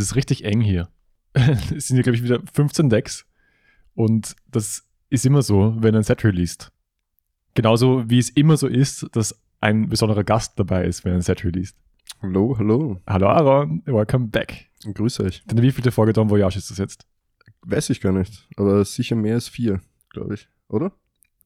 ist richtig eng hier. es sind hier, glaube ich, wieder 15 Decks. Und das ist immer so, wenn ein Set released. Genauso wie es immer so ist, dass ein besonderer Gast dabei ist, wenn ein Set released. Hallo, hallo. Hallo Aaron, welcome back. Grüß euch. Denn wie viele Folge Don Voyage ist das jetzt? Weiß ich gar nicht, aber sicher mehr als vier, glaube ich. Oder?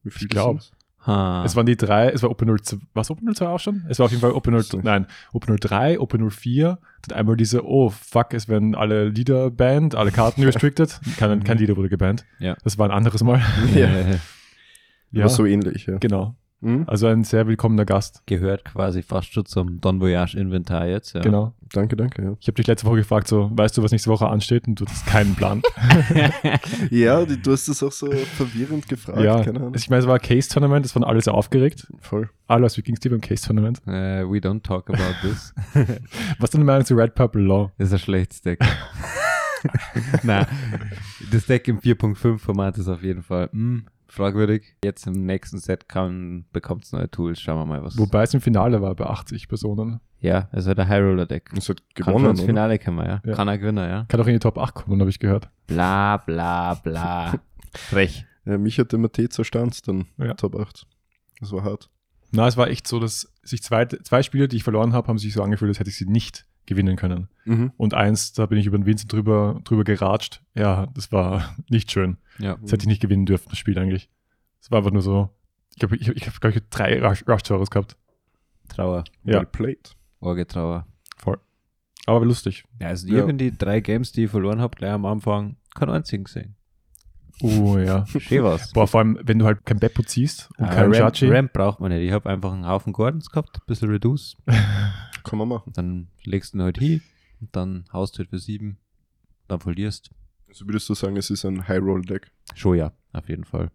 Wie Ich glaub. Ha. Es waren die drei, es war OP02, was OP02 auch schon? Es war auf jeden Fall OP02, nein, OP03, OP04, dann einmal diese, oh fuck, es werden alle Lieder banned, alle Karten restricted, kein, kein Lieder wurde gebannt. Ja. Das war ein anderes Mal. Ja. Äh, Aber so ähnlich, ja. Genau. Hm? Also ein sehr willkommener Gast. gehört quasi fast schon zum Don Voyage Inventar jetzt. Ja. Genau. Danke, danke, ja. Ich habe dich letzte Woche gefragt, so, weißt du, was nächste Woche ansteht? Und du hast keinen Plan. Ja, die, du hast das auch so verwirrend gefragt, ja, keine Ahnung. ich meine, es war ein Case-Tournament, es waren alle sehr aufgeregt. Voll. Alle aus Vikings beim Case-Tournament. Äh, we don't talk about this. Was ist deine Meinung zu Red Purple Law? Das ist ein schlechtes Deck. Nein, das Deck im 4.5 Format ist auf jeden Fall hm, fragwürdig. Jetzt im nächsten Set bekommt es neue Tools. Schauen wir mal, was. Wobei es im Finale war bei 80 Personen. Ja, es wird ein High Roller Deck. Es hat Kann gewonnen, ins oder? Finale kommen, ja. Ja. Kann er gewinnen, ja. Kann auch in die Top 8 kommen, habe ich gehört. Bla, bla, bla. Frech. Ja, mich hat der Mathe zerstanzt dann, Ja. Top 8. Das war hart. Na, es war echt so, dass sich zwei, zwei Spiele, die ich verloren habe, haben sich so angefühlt, als hätte ich sie nicht gewinnen können. Mhm. Und eins, da bin ich über den Vincent drüber, drüber geratscht. Ja, das war nicht schön. Ja. Das hätte ich nicht gewinnen dürfen, das Spiel eigentlich. Es war einfach nur so, ich habe, ich, ich hab, glaube ich, drei Rush- Rush-Tores gehabt. Trauer. Ja. Well played. Orgetrauer. Aber war lustig. Ja, also Ja. die drei Games, die ich verloren habe, gleich am Anfang keinen einzigen gesehen. Oh ja. Schön was. Boah, vor allem, wenn du halt kein Beppo ziehst und Ah, kein Ramp, Chachi. Ramp braucht man nicht. Ich habe einfach einen Haufen Gordons gehabt, ein bisschen Reduce. Kann man machen. Dann legst du ihn halt hin und dann haust du halt für sieben. Dann verlierst. Also würdest du sagen, es ist ein High-Roll-Deck? Schon ja, auf jeden Fall.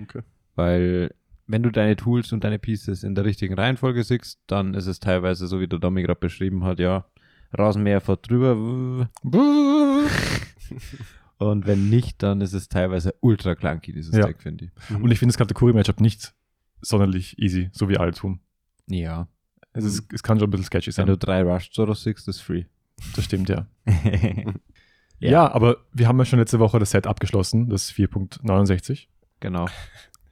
Okay. Weil wenn du deine Tools und deine Pieces in der richtigen Reihenfolge siehst, dann ist es teilweise so, wie der Domi gerade beschrieben hat, ja, Rasenmäher fährt drüber. Und wenn nicht, dann ist es teilweise ultra clunky, dieses Ja. Deck, finde ich. Mhm. Und ich finde das Kategorie-Matchup nicht sonderlich easy, so wie alle tun. Ja. Es, ist, es kann schon ein bisschen sketchy Wenn sein. du drei Rush Zoros siehst, ist free. Das stimmt, ja. Ja. ja. aber wir haben ja schon letzte Woche das Set abgeschlossen, das 4.69. Genau.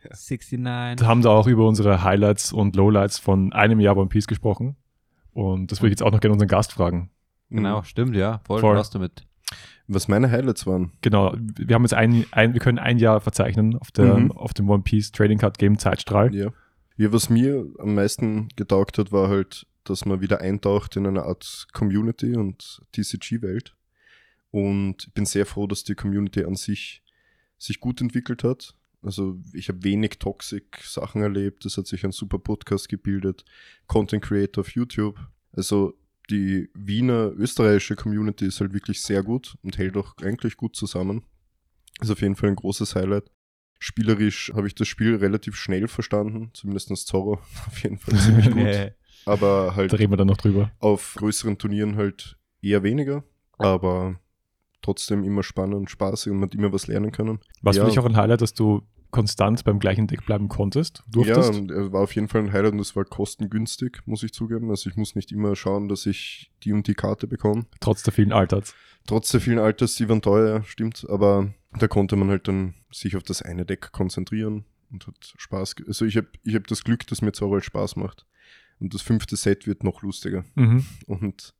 Ja. 69. Da haben da auch über unsere Highlights und Lowlights von einem Jahr One Piece gesprochen. Und das würde ich jetzt auch noch gerne unseren Gast fragen. Genau, stimmt, ja. Voll, Voll. Voll. damit. Was meine Highlights waren. Genau, wir haben jetzt ein, ein wir können ein Jahr verzeichnen auf, der, Mhm. auf dem One Piece Trading Card Game Zeitstrahl. Ja. ja. Was mir am meisten getaugt hat, war halt, dass man wieder eintaucht in eine Art Community und TCG-Welt. Und ich bin sehr froh, dass die Community an sich sich gut entwickelt hat. Also ich habe wenig toxic Sachen erlebt. Es hat sich ein super Podcast gebildet. Content Creator auf YouTube. Also die Wiener österreichische Community ist halt wirklich sehr gut und hält auch eigentlich gut zusammen. Ist auf jeden Fall ein großes Highlight. Spielerisch habe ich das Spiel relativ schnell verstanden, zumindest Zorro auf jeden Fall ziemlich gut. Aber halt Da reden wir dann noch drüber. auf größeren Turnieren halt eher weniger, aber trotzdem immer spannend, spaßig und man hat immer was lernen können. Was Ja. für dich auch ein Highlight, dass du konstant beim gleichen Deck bleiben konntest, durftest? Ja, war auf jeden Fall ein Highlight und es war kostengünstig, muss ich zugeben. Also ich muss nicht immer schauen, dass ich die und die Karte bekomme. Trotz der vielen Alters. Trotz der vielen Alters, die waren teuer, stimmt, aber da konnte man halt dann sich auf das eine Deck konzentrieren und hat Spaß. Also ich habe ich hab das Glück, dass mir Zorro Spaß macht. Und das fünfte Set wird noch lustiger. Mhm. Und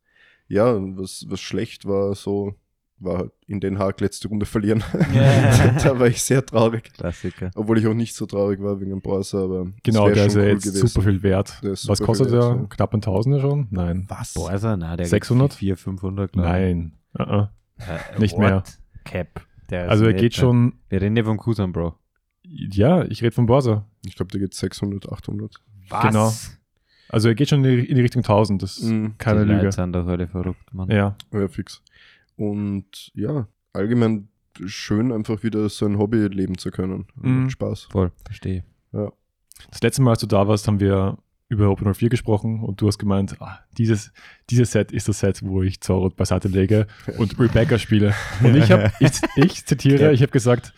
ja, was, was schlecht war, so war halt in Den Haag letzte Runde verlieren. Ja. da war ich sehr traurig. Klassiker. Obwohl ich auch nicht so traurig war wegen dem Borsa, aber es Genau, der ist schon ja cool jetzt gewesen. super viel wert. Ist Was super kostet viel der? wert, ja. Knapp ein Tausender schon? Nein. Was? Ist er, na, der 600? 400, 500, glaub ich. Nein. Uh -uh. Äh, Nicht what? mehr. Cap. Der ist Also er geht schon, Wir reden ja vom Kusan, Bro. ja, ich rede von Borsa. Ich glaube, der geht 600, 800. Was? Genau. Also er geht schon in die, in die Richtung 1000, das ist Mhm. keine die Leute Lüge. sind doch alle verrückt, Mann. Ja, Ja, fix. Und ja, allgemein schön, einfach wieder so ein Hobby leben zu können. Mhm. Spaß. Voll, verstehe. Ja. das letzte Mal, als du da warst, haben wir über Open 04 gesprochen und du hast gemeint, ah, dieses, dieses Set ist das Set, wo ich Zorro beiseite lege und Rebecca spiele. Und ich habe, ich, ich zitiere, Ja. ich habe gesagt,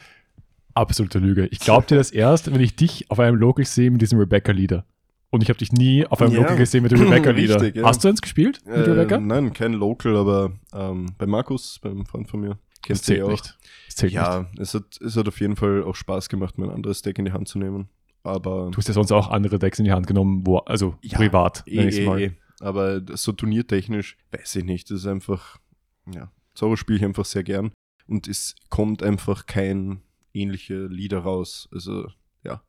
absolute Lüge. Ich glaube dir das erst, wenn ich dich auf einem Local sehe mit diesem Rebecca-Lieder. Und ich habe dich nie auf einem Ja. Local gesehen mit dem Rebecca-Lieder. Ja. Hast du eins gespielt mit Äh, Rebecca? nein, kein Local, aber ähm, bei Markus, beim Freund von mir, kennst du ja auch. nicht. Das zählt nicht. Ja, es hat, es hat auf jeden Fall auch Spaß gemacht, mein anderes Deck in die Hand zu nehmen. Aber Du hast ja sonst auch andere Decks in die Hand genommen, wo, also Ja, privat, eh, eh, mal. eh. Aber so turniertechnisch, weiß ich nicht. Das ist einfach, ja, Zorro spiele ich einfach sehr gern. Und es kommt einfach kein ähnliche Lieder raus. Also, ja. Der hat so eine-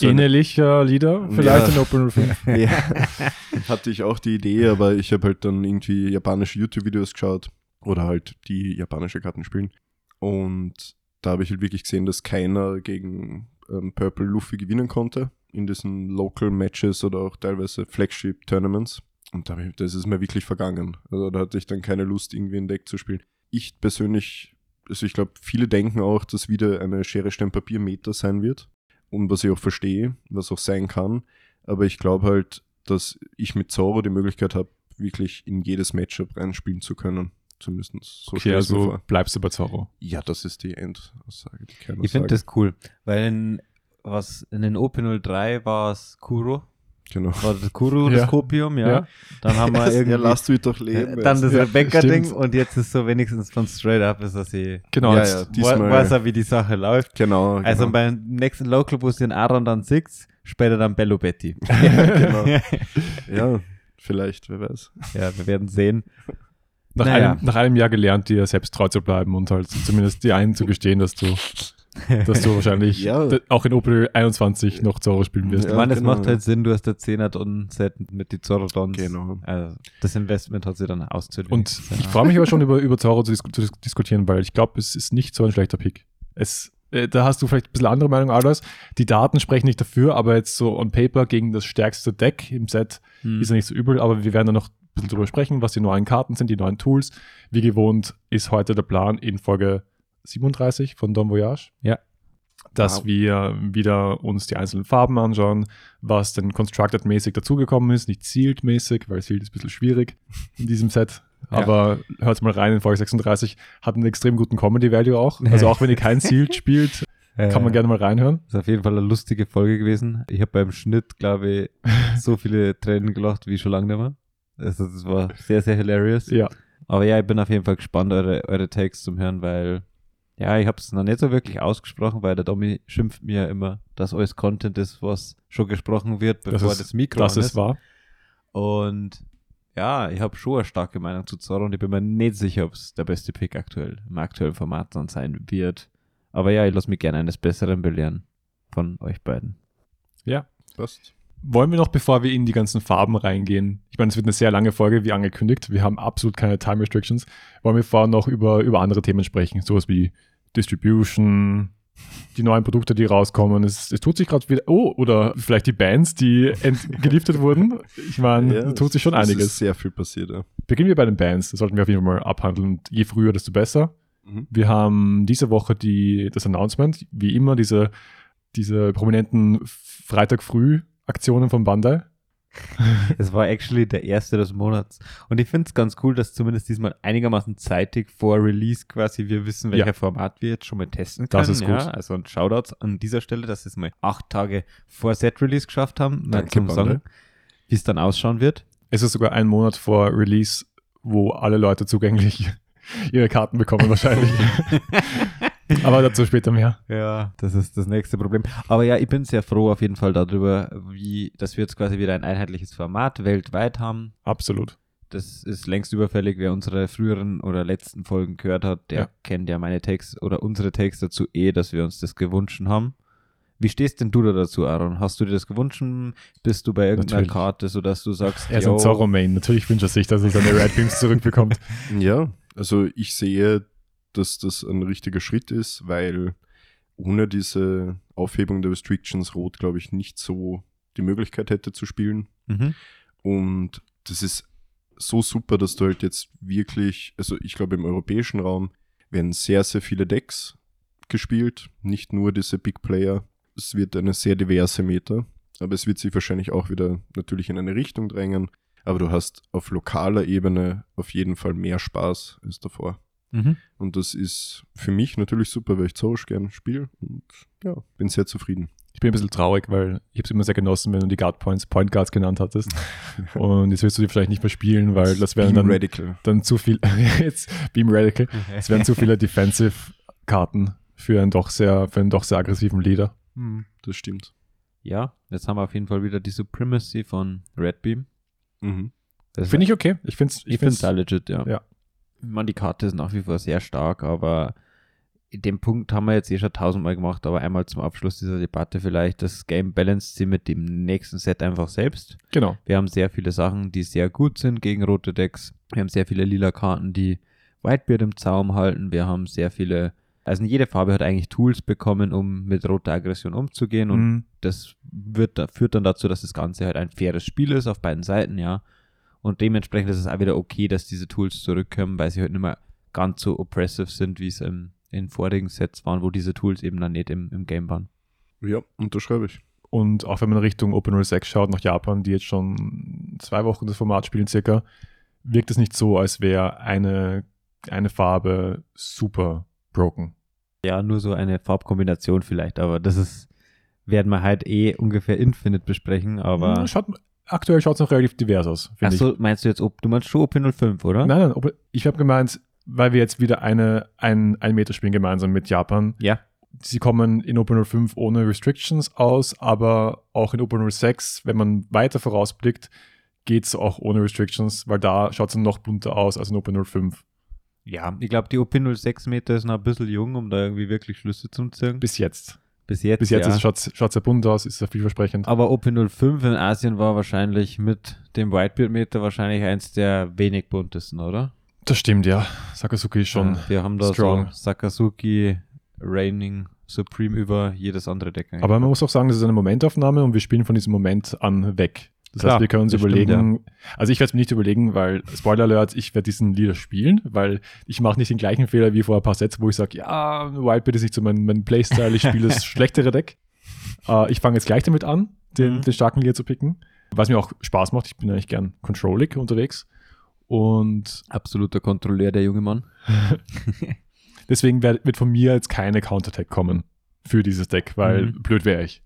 Ähnlicher Lieder, vielleicht Ja. in Open 5. ja, hatte ich auch die Idee, aber ich habe halt dann irgendwie japanische YouTube-Videos geschaut oder halt die japanische Karten spielen. Und da habe ich halt wirklich gesehen, dass keiner gegen ähm, Purple Luffy gewinnen konnte in diesen Local Matches oder auch teilweise Flagship Tournaments. Und da ich, das ist mir wirklich vergangen. Also da hatte ich dann keine Lust, irgendwie ein Deck zu spielen. Ich persönlich, also ich glaube, viele denken auch, dass wieder eine Schere, Stein, Papier Meta sein wird. Und was ich auch verstehe, was auch sein kann. Aber ich glaube halt, dass ich mit Zoro die Möglichkeit habe, wirklich in jedes Matchup reinspielen zu können. Zumindest so Okay, also vor. bleibst du bei Zorro. Ja, das ist die Endaussage, die keiner Ich finde das cool, weil in, was, in den OP03 war es Kuro, Genau. war das Kuro, Ja. das Kopium, ja. Ja. Dann haben wir irgendwie, ja, lasst mich doch äh, leben. dann das Ja, Rebecca-Ding und jetzt ist so wenigstens von Straight Up, ist das eh, Genau, Ja, ja. Diesmal- weiß er, wie die Sache läuft. genau, genau. Also beim nächsten Local Bus den Aaron dann Six, später dann Bello Betty. genau. ja, vielleicht, wer weiß. ja, wir werden sehen. Nach, Naja. einem, nach einem Jahr gelernt, dir selbst treu zu bleiben und halt zumindest dir einzugestehen, dass du, dass du wahrscheinlich Ja. auch in Opel 21 noch Zorro spielen wirst. Ich Ja, meine, es genau. macht halt Sinn, du hast der 10er Don Set mit die Zorodons. Genau. Also das Investment hat sich dann auszahlt. Und ich freue mich aber schon über, über Zorro zu, dis zu dis diskutieren, weil ich glaube, es ist nicht so ein schlechter Pick. Es, äh, da hast du vielleicht ein bisschen andere Meinung, Aldous. Die Daten sprechen nicht dafür, aber jetzt so on paper gegen das stärkste Deck im Set Hm. ist er nicht so übel, aber wir werden da noch bisschen drüber sprechen, was die neuen Karten sind, die neuen Tools. Wie gewohnt ist heute der Plan in Folge 37 von Don Voyage. Ja. Dass Wow. wir wieder uns die einzelnen Farben anschauen, was denn Constructed-mäßig dazugekommen ist, nicht Sealed-mäßig, weil Sealed ist ein bisschen schwierig in diesem Set. Ja. Aber hört mal rein in Folge 36, hat einen extrem guten Comedy-Value auch. Also auch wenn ihr kein Sealed spielt, kann man gerne mal reinhören. Ist auf jeden Fall eine lustige Folge gewesen. Ich habe beim Schnitt, glaube ich, so viele Tränen gelacht wie schon lange nicht mehr. Also das war sehr, sehr hilarious. Ja. Aber ja, ich bin auf jeden Fall gespannt, eure, eure Takes zum Hören, weil ja, ich habe es noch nicht so wirklich ausgesprochen, weil der Domi schimpft mir ja immer, dass alles Content ist, was schon gesprochen wird, bevor ist- das, Mikro Das an ist wahr. Und ja, ich habe schon eine starke Meinung zu Zorro und ich bin mir nicht sicher, ob es der beste Pick aktuell im aktuellen Format dann sein wird. Aber ja, ich lasse mich gerne eines Besseren belehren von euch beiden. Ja. Passt. Wollen wir noch, bevor wir in die ganzen Farben reingehen, ich meine, es wird eine sehr lange Folge, wie angekündigt, wir haben absolut keine Time Restrictions, wollen wir vorher noch über, über andere Themen sprechen, sowas wie Distribution, die neuen Produkte, die rauskommen. Es, es tut sich gerade wieder, oh, oder vielleicht die Bands, die geliefert wurden. Ich meine, da tut sich schon es einiges. ist sehr viel passiert, ja. Beginnen wir bei den Bands, das sollten wir auf jeden Fall mal abhandeln. Und je früher, desto besser. Mhm. Wir haben diese Woche die, das Announcement, wie immer, diese, diese prominenten Freitag früh Aktionen von Bandai. Es war actually der erste des Monats. Und ich finde es ganz cool, dass zumindest diesmal einigermaßen zeitig vor Release quasi wir wissen, welcher Ja. Format wir jetzt schon mal testen können. Das ist gut. Ja, also ein Shoutouts an dieser Stelle, dass wir es mal acht Tage vor Set-Release geschafft haben, Danke, zum sagen, wie es dann ausschauen wird. Es ist sogar ein Monat vor Release, wo alle Leute zugänglich ihre Karten bekommen wahrscheinlich. Aber dazu später mehr. Ja, das ist das nächste Problem. Aber ja, ich bin sehr froh auf jeden Fall darüber, wie, dass wir jetzt quasi wieder ein einheitliches Format weltweit haben. Absolut. Das ist längst überfällig. Wer unsere früheren oder letzten Folgen gehört hat, der Ja. kennt ja meine Takes oder unsere Takes dazu eh, dass wir uns das gewünscht haben. Wie stehst denn du da dazu, Aaron? Hast du dir das gewünscht? Bist du bei irgendeiner Natürlich. Karte, sodass du sagst, Er ist ein Zorro-Main. Natürlich wünscht er sich, dass er seine Red Beams zurückbekommt. Ja, also ich sehe, dass das ein richtiger Schritt ist, weil ohne diese Aufhebung der Restrictions Rot, glaube ich, nicht so die Möglichkeit hätte zu spielen. Mhm. Und das ist so super, dass du halt jetzt wirklich, also ich glaube im europäischen Raum werden sehr, sehr viele Decks gespielt, nicht nur diese Big Player. Es wird eine sehr diverse Meta, aber es wird sich wahrscheinlich auch wieder natürlich in eine Richtung drängen. Aber du hast auf lokaler Ebene auf jeden Fall mehr Spaß als davor. Mhm. Und das ist für mich natürlich super, weil ich Zorro gerne spiele und ja, bin sehr zufrieden. Ich bin ein bisschen traurig, weil ich habe es immer sehr genossen, wenn du die Guard Points Point Guards genannt hattest. Und jetzt willst du die vielleicht nicht mehr spielen, weil das wären Beam dann, Radical. dann zu viel, jetzt Beam Radical, es wären zu viele Defensive-Karten für einen doch sehr, für einen doch sehr aggressiven Leader. Hm, das stimmt. Ja, jetzt haben wir auf jeden Fall wieder die Supremacy von Red Beam. Mhm. Das Finde ich okay. Ich finde es Ich finde es auch legit, ja. Ja. Ich meine, die Karte ist nach wie vor sehr stark, aber den Punkt haben wir jetzt eh schon tausendmal gemacht, aber einmal zum Abschluss dieser Debatte vielleicht, das Game balanced sie mit dem nächsten Set einfach selbst. Genau. Wir haben sehr viele Sachen, die sehr gut sind gegen rote Decks. Wir haben sehr viele lila Karten, die Whitebeard im Zaum halten. Wir haben sehr viele, also jede Farbe hat eigentlich Tools bekommen, um mit roter Aggression umzugehen und Mhm. das wird, führt dann dazu, dass das Ganze halt ein faires Spiel ist auf beiden Seiten, ja. Und dementsprechend ist es auch wieder okay, dass diese Tools zurückkommen, weil sie halt nicht mehr ganz so oppressive sind, wie es im, in vorigen Sets waren, wo diese Tools eben dann nicht im, im Game waren. Ja, unterschreibe ich. Und auch wenn man Richtung Open 06 schaut, nach Japan, die jetzt schon zwei Wochen das Format spielen circa, wirkt es nicht so, als wäre eine, eine Farbe super broken. Ja, nur so eine Farbkombination vielleicht, aber das ist, werden wir halt eh ungefähr Infinite besprechen, aber. Hm, Schaut, aktuell schaut es noch relativ divers aus, finde ich. Achso, meinst du jetzt, ob du meinst schon OP05, oder? Nein, nein, Open- ich habe gemeint, weil wir jetzt wieder eine, ein, ein Meter spielen gemeinsam mit Japan. Ja. Sie kommen in Open 05 ohne Restrictions aus, aber auch in Open 06, wenn man weiter vorausblickt, geht es auch ohne Restrictions, weil da schaut es noch bunter aus als in Open 05. Ja, ich glaube, die OP06 Meter ist noch ein bisschen jung, um da irgendwie wirklich Schlüsse zu ziehen. Bis jetzt. Bis jetzt. Bis jetzt ja. schaut es sehr bunt aus, ist sehr vielversprechend. Aber OP05 in Asien war wahrscheinlich mit dem Whitebeard-Meter wahrscheinlich eins der wenig buntesten, oder? Das stimmt, ja. Sakazuki ist schon. Ja, wir haben da strong. so Sakazuki, Reigning, Supreme über jedes andere Deck. eigentlich. Aber man muss auch sagen, das ist eine Momentaufnahme und wir spielen von diesem Moment an weg. Das Klar, heißt, wir können uns das stimmt, überlegen, also ich werde es mir nicht überlegen, weil, Spoiler Alert, ich werde diesen Leader spielen, weil ich mache nicht den gleichen Fehler wie vor ein paar Sets, wo ich sage, ja, Wildbeard ist nicht so mein, mein Playstyle, ich spiele das schlechtere Deck. Äh, ich fange jetzt gleich damit an, den, Mhm. den starken Leader zu picken, was mir auch Spaß macht. Ich bin eigentlich gern controllig unterwegs und Absoluter Kontrolleur, der junge Mann. deswegen werd, wird von mir jetzt keine Counterattack kommen für dieses Deck, weil Mhm. blöd wäre ich.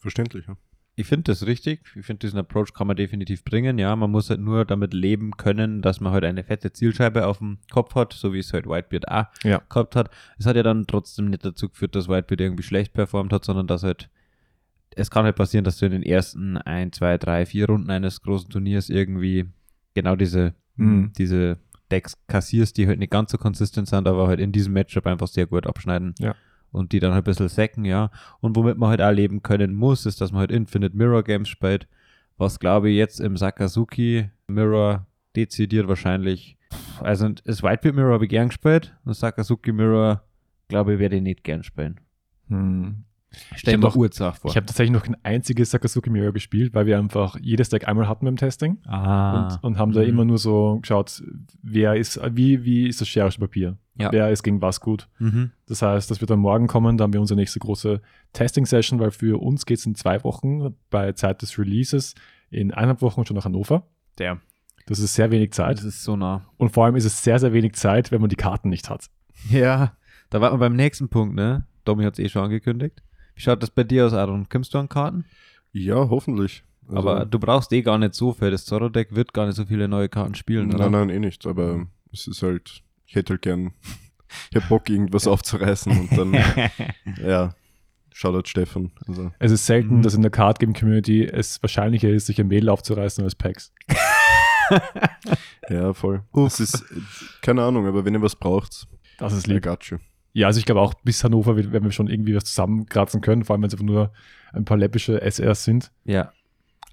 Verständlich, ja. Ich finde das richtig. Ich finde, diesen Approach kann man definitiv bringen. Ja, man muss halt nur damit leben können, dass man halt eine fette Zielscheibe auf dem Kopf hat, so wie es halt Whitebeard auch Ja. gehabt hat. Es hat ja dann trotzdem nicht dazu geführt, dass Whitebeard irgendwie schlecht performt hat, sondern dass halt es kann halt passieren, dass du in den ersten ein, zwei, drei, vier Runden eines großen Turniers irgendwie genau diese, Mhm. diese Decks kassierst, die halt nicht ganz so konsistent sind, aber halt in diesem Matchup einfach sehr gut abschneiden. Ja. Und die dann halt ein bisschen sacken, ja. Und womit man halt auch leben können muss, ist, dass man halt Infinite Mirror Games spielt, was glaube ich jetzt im Sakazuki Mirror dezidiert wahrscheinlich, also das Whitebeard Mirror habe ich gern gespielt, das Sakazuki Mirror glaube ich werde ich nicht gern spielen. Hm. Stell noch- Urzach vor. Ich habe tatsächlich noch kein einziges Sakazuki Mirror gespielt, weil wir einfach jedes Deck einmal hatten beim Testing ah. und, und haben da Mhm. immer nur so geschaut, wer ist, wie, wie ist das scherische Papier? Ja. Wer ist gegen was gut? Mhm. Das heißt, das wird dann morgen kommen, da haben wir unsere nächste große Testing-Session, weil für uns geht es in zwei Wochen bei Zeit des Releases in eineinhalb Wochen schon nach Hannover. Der. Das ist sehr wenig Zeit. Das ist so nah. Und vor allem ist es sehr, sehr wenig Zeit, wenn man die Karten nicht hat. Ja, da war man beim nächsten Punkt, ne? Domi hat es eh schon angekündigt. Wie schaut das bei dir aus, Aaron? Kommst du an Karten? Ja, hoffentlich. Also, Aber du brauchst eh gar nicht so viel. Das Zorro-Deck wird gar nicht so viele neue Karten spielen, oder? nein, nein, eh nicht. Aber es ist halt, ich hätte halt gern, ich hab Bock, irgendwas aufzureißen und dann, ja, Shoutout Stefan. Also, Es ist selten, Mhm. dass in der Card Game Community es wahrscheinlicher ist, sich ein Mädel aufzureißen als Packs. ja, voll. Es ist, keine Ahnung, aber wenn ihr was braucht, Das ist I lieb. got you. Ja, also ich glaube auch bis Hannover werden wir schon irgendwie was zusammenkratzen können, vor allem wenn es einfach nur ein paar läppische SRs sind. Ja.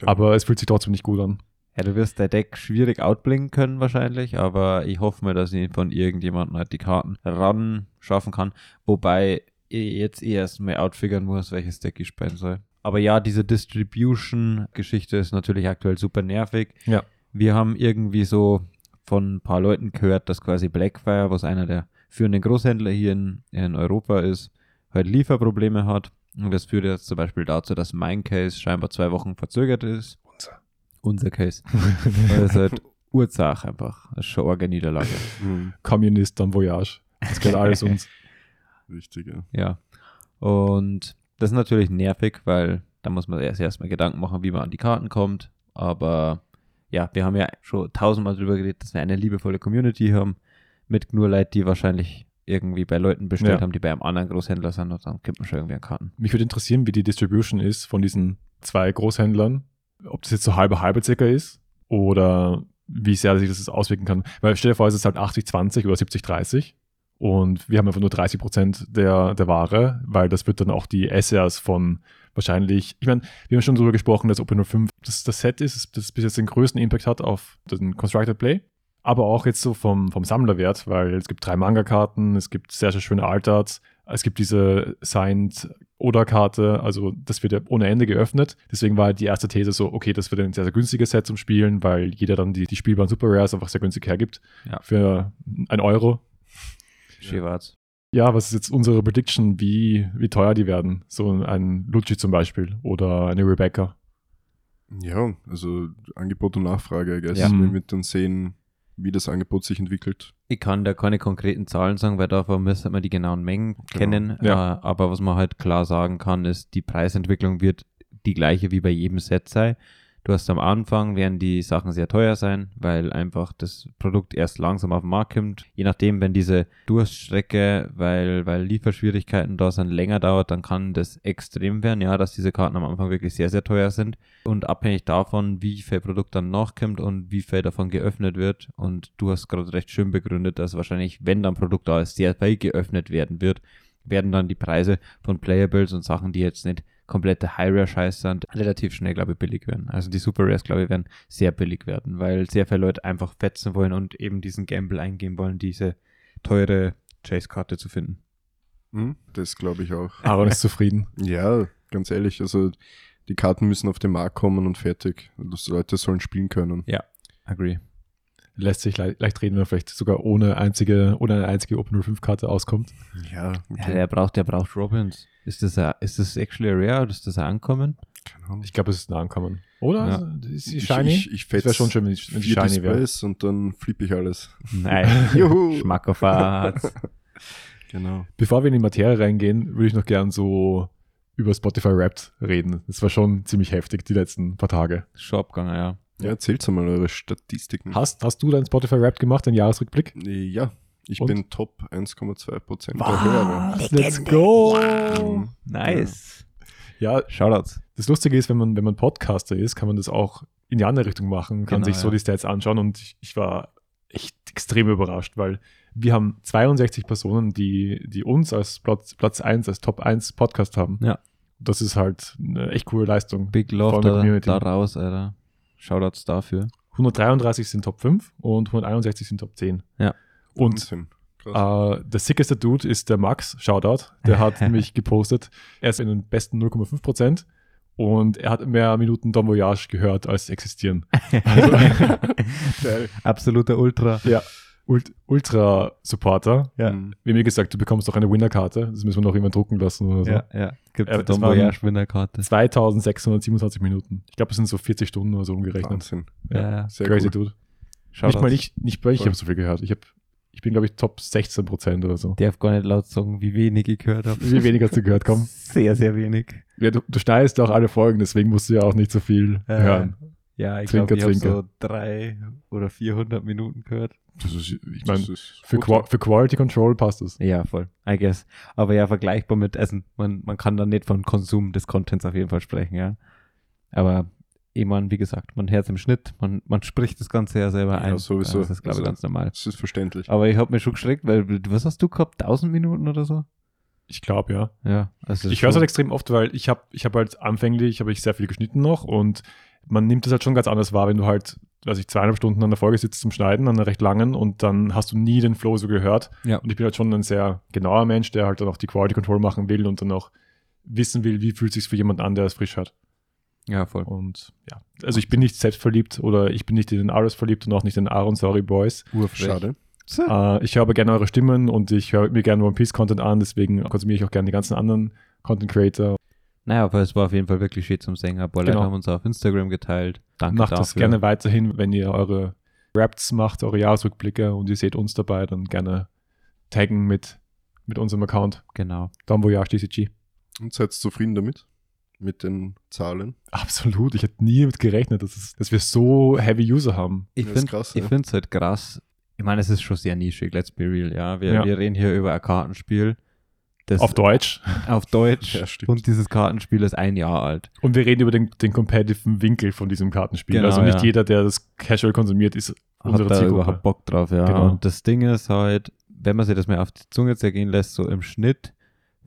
Aber es fühlt sich trotzdem nicht gut an. Ja, du wirst dein Deck schwierig outblinken können wahrscheinlich, aber ich hoffe mir, dass ich von irgendjemandem halt die Karten ran schaffen kann. Wobei ich jetzt eh erst mal outfigern muss, welches Deck ich spielen soll. Aber ja, diese Distribution-Geschichte ist natürlich aktuell super nervig. Ja. Wir haben irgendwie so von ein paar Leuten gehört, dass quasi Blackfire, was einer der führenden Großhändler hier in, in Europa ist, halt Lieferprobleme hat. Und das führt jetzt zum Beispiel dazu, dass mein Case scheinbar zwei Wochen verzögert ist. Unser. Unser Case. Das ist halt Ursache einfach. Das ist schon eine Niederlage. Mhm, Kommunist am Voyage. Das gehört alles uns. richtig, ja. Ja. Und Das ist natürlich nervig, weil da muss man erst erstmal Gedanken machen, wie man an die Karten kommt. Aber ja, wir haben ja schon tausendmal drüber geredet, dass wir eine liebevolle Community haben mit nur Leute, die wahrscheinlich irgendwie bei Leuten bestellt Ja. haben, die bei einem anderen Großhändler sind und dann gibt man schon irgendwie an Karten. Mich würde interessieren, wie die Distribution ist von diesen zwei Großhändlern. Ob das jetzt so halbe halbe circa ist oder wie sehr sich das auswirken kann. Weil stell dir vor, es ist halt 80-20 oder 70-30 und wir haben einfach nur 30 Prozent der, der Ware, weil das wird dann auch die SRs von wahrscheinlich, ich meine, wir haben schon darüber gesprochen, dass OP05 das, das Set ist, das bis jetzt den größten Impact hat auf den Constructed Play. Aber auch jetzt so vom, vom Sammlerwert, weil es gibt drei Manga-Karten, es gibt sehr, sehr schöne Altarts, es gibt diese Signed Oda-Karte, also das wird ja ohne Ende geöffnet. Deswegen war die erste These so, okay, das wird ein sehr, sehr günstiges Set zum Spielen, weil jeder dann die, die spielbaren Super Rares einfach sehr günstig hergibt. Ja. Für ein Euro. Schwarz. Ja, was ist jetzt unsere Prediction, wie, wie teuer die werden? So ein Lucci zum Beispiel oder eine Rebecca. Ja, also Angebot und Nachfrage, I guess. Ja. Wir werden dann sehen, wie das Angebot sich entwickelt. Ich kann da keine konkreten Zahlen sagen, weil davon müsste man die genauen Mengen kennen. Ja. Äh, aber was man halt klar sagen kann, ist, die Preisentwicklung wird die gleiche wie bei jedem Set sein. Du hast am Anfang, werden die Sachen sehr teuer sein, weil einfach das Produkt erst langsam auf den Markt kommt. Je nachdem, wenn diese Durststrecke, weil, weil Lieferschwierigkeiten da sind, länger dauert, dann kann das extrem werden, ja, dass diese Karten am Anfang wirklich sehr, sehr teuer sind. Und abhängig davon, wie viel Produkt dann nachkommt und wie viel davon geöffnet wird. Und du hast gerade recht schön begründet, dass wahrscheinlich, wenn dann Produkt da ist, sehr viel geöffnet werden wird, werden dann die Preise von Playables und Sachen, die jetzt nicht komplette High-Rare-Scheiß sind, relativ schnell, glaube ich, billig werden. Also die Super Rares, glaube ich, werden sehr billig werden, weil sehr viele Leute einfach fetzen wollen und eben diesen Gamble eingehen wollen, diese teure Chase-Karte zu finden. Hm? Das glaube ich auch. Aaron ist zufrieden. Ja, ganz ehrlich, also die Karten müssen auf den Markt kommen und fertig. Die Leute sollen spielen können. Agree. Lässt sich le leicht reden, wenn er vielleicht sogar ohne einzige, ohne eine einzige Open 05 Karte auskommt. Ja, Ja, der braucht, der braucht Robins. Ist das, a, ist das actually a rare? Ist das ein Ankommen? keine Ahnung. Ich glaube, es ist nah ankommen. Oder? Ja. Ist die Ich- shiny? Ich, ich, das wäre schon schön, wenn die, wenn vier shiny wäre. Und dann flippe ich alles. Nein. Juhu. Schmackofatz. Genau. Bevor wir in die Materie reingehen, würde ich noch gern so über Spotify Wrapped reden. Das war schon ziemlich heftig die letzten paar Tage. Shopganger, ja. Ja, erzählt mal eure Statistiken. Hast, hast du dein Spotify Wrapped gemacht, den Jahresrückblick? Ja, ich Und? bin Top 1,2 Prozent der Hörer. Let's go! Mhm. Nice. Ja, Shoutouts. das Lustige ist, wenn man, wenn man Podcaster ist, kann man das auch in die andere Richtung machen, kann Genau, sich so ja. die Stats anschauen und ich, ich war echt extrem überrascht, weil wir haben 62 Personen, die, die uns als Platz, Platz 1, als Top 1 Podcast haben. Ja. Das ist halt eine echt coole Leistung. Big Love Von der da, Community. da raus, Alter. Shoutouts dafür. 133 sind Top 5 und 161 sind Top 10. Ja. Und äh, der sickeste Dude ist der Max, Shoutout. Der hat nämlich gepostet, er ist in den besten 0,5% und er hat mehr Minuten Don Voyage gehört, als existieren. Also, der, Absoluter Ultra. ja, Ult Ultra-Supporter. Ja. Mhm. Wie mir gesagt, du bekommst doch eine Winnerkarte. Das müssen wir noch jemand drucken lassen oder so. Ja, ja. Gibt Äh, das Voyage Winnerkarte. 2627 Minuten. Ich glaube, das sind so 40 Stunden oder so umgerechnet. Wahnsinn. Ja, ja. Sehr Crazy cool. Dude. Shoutouts. Nicht mal ich, nicht mal ich habe so viel gehört. Ich, hab, ich bin, glaube ich, Top 16% oder so. Darf gar nicht laut sagen, wie wenig ich gehört habe. Wie wenig hast du gehört, komm. Sehr, sehr wenig. Ja, du, du schneidest auch alle Folgen, deswegen musst du ja auch nicht so viel Äh, hören. Ja, ich glaube, ich habe so drei oder 400 Minuten gehört. Das ist, ich Das meine, für, Qua für Quality Control passt es. Ja, voll. I guess. Aber ja, vergleichbar mit Essen. Man, man kann dann nicht von Konsum des Contents auf jeden Fall sprechen, ja. Aber ich meine, wie gesagt, man hört im Schnitt, man, man spricht das Ganze ja selber Ja, ein. sowieso. Das ist, glaube ich, Also- ganz normal. Das ist verständlich. Aber ich habe mir schon geschreckt, weil, was hast du gehabt? 1000 Minuten oder so? Ich glaube, ja. Ja. Also Ich höre es halt extrem oft, weil ich habe ich hab halt anfänglich, habe ich sehr viel geschnitten noch und man nimmt es halt schon ganz anders wahr, wenn du halt, weiß ich, zweieinhalb Stunden an der Folge sitzt zum Schneiden, an einer recht langen und dann hast du nie den Flow so gehört. Ja. Und ich bin halt schon ein sehr genauer Mensch, der halt dann auch die Quality Control machen will und dann auch wissen will, wie fühlt es sich für jemanden an, der es frisch hört. Ja, voll. Und ja, also ich bin nicht selbstverliebt oder ich bin nicht in den Aris verliebt und auch nicht in Aaron Sorry Boys. Urfrech. Schade. Äh, ich höre aber gerne eure Stimmen und ich höre mir gerne One Piece Content an, deswegen konsumiere ich auch gerne die ganzen anderen Content Creator. Naja, aber es war auf jeden Fall wirklich schön zum Sänger. Boah, Genau. Leute haben uns auf Instagram geteilt. Danke Macht dafür. das gerne weiterhin, wenn ihr eure Raps macht, eure Jahresrückblicke und ihr seht uns dabei, dann gerne taggen mit, mit unserem Account. Genau. Don Voyage DCG. Und seid ihr zufrieden damit? Mit den Zahlen? Absolut. Ich hätte nie damit gerechnet, dass, es, dass wir so heavy User haben. Ich finde ich ja. finde es halt krass. Ich meine, es ist schon sehr nischig, let's be real, ja. Wir, Ja. wir reden hier über ein Kartenspiel. Das Auf Deutsch. auf Deutsch. Ja, und dieses Kartenspiel ist ein Jahr alt. Und wir reden über den, den competitiven Winkel von diesem Kartenspiel. Genau, also nicht ja. jeder, der das casual konsumiert, ist unsere hat da Zielgruppe. überhaupt Bock drauf, ja. Genau. Und das Ding ist halt, wenn man sich das mal auf die Zunge zergehen lässt, so im Schnitt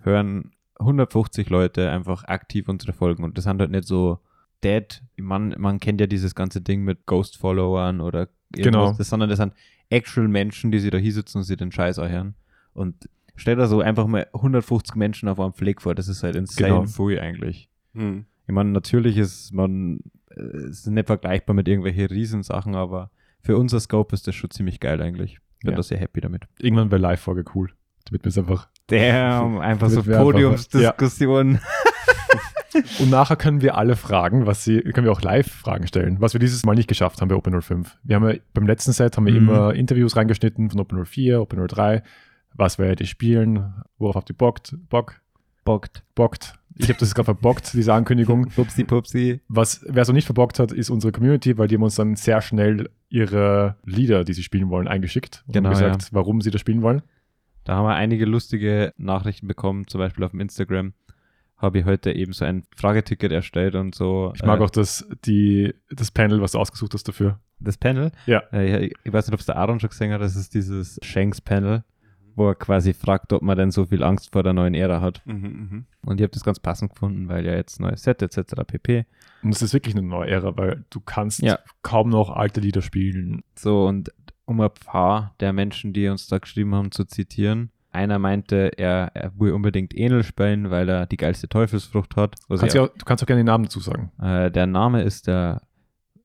hören 150 Leute einfach aktiv unsere Folgen und das sind halt nicht so dead. Man, man kennt ja dieses ganze Ding mit Ghost-Followern oder Genau. das, sondern das sind actual Menschen, die sich da hinsitzen und sich den Scheiß anhören. Und stell dir so einfach mal 150 Menschen auf einem Pfleg vor, das ist halt insane Genau. free eigentlich. Hm. Ich meine, natürlich ist man äh, es ist nicht vergleichbar mit irgendwelchen Riesensachen, aber für unser Scope ist das schon ziemlich geil eigentlich. Bin Ja. da sehr happy damit. Irgendwann wäre Live-Folge cool. Damit wir es einfach. Damn, einfach so Podiumsdiskussionen. Und nachher können wir alle fragen, was sie, können wir auch Live-Fragen stellen, was wir dieses Mal nicht geschafft haben bei Open05. Wir haben ja, beim letzten Set haben wir Mhm. immer Interviews reingeschnitten von Open04, Open03. Was werdet ihr spielen? Worauf habt ihr bockt? Bock? Bockt. Bockt? Ich habe das gerade verbockt, diese Ankündigung. Pupsi, pupsi. Was, wer so nicht verbockt hat, ist unsere Community, weil die haben uns dann sehr schnell ihre Lieder, die sie spielen wollen, eingeschickt und Genau, gesagt, warum sie das spielen wollen. Da haben wir einige lustige Nachrichten bekommen, zum Beispiel auf dem Instagram. Habe ich heute eben so ein Frageticket erstellt und so. Ich mag äh, auch das, die, das Panel, was du ausgesucht hast dafür. das Panel. Ja. Äh, ich, ich weiß nicht, ob es der Aaron schon gesehen hat, das ist dieses Shanks-Panel, wo er quasi fragt, ob man denn so viel Angst vor der neuen Ära hat. Mhm, mhm. Und ich habe das ganz passend gefunden, weil ja jetzt neues Set etc. pp. Und es ist wirklich eine neue Ära, weil du kannst Ja. kaum noch alte Lieder spielen. So, und um ein paar der Menschen, die uns da geschrieben haben, zu zitieren. Einer meinte, er, er will unbedingt Enel spielen, weil er die geilste Teufelsfrucht hat. Du Was kannst, ich ja, du kannst auch gerne den Namen dazu sagen. Äh, der Name ist der,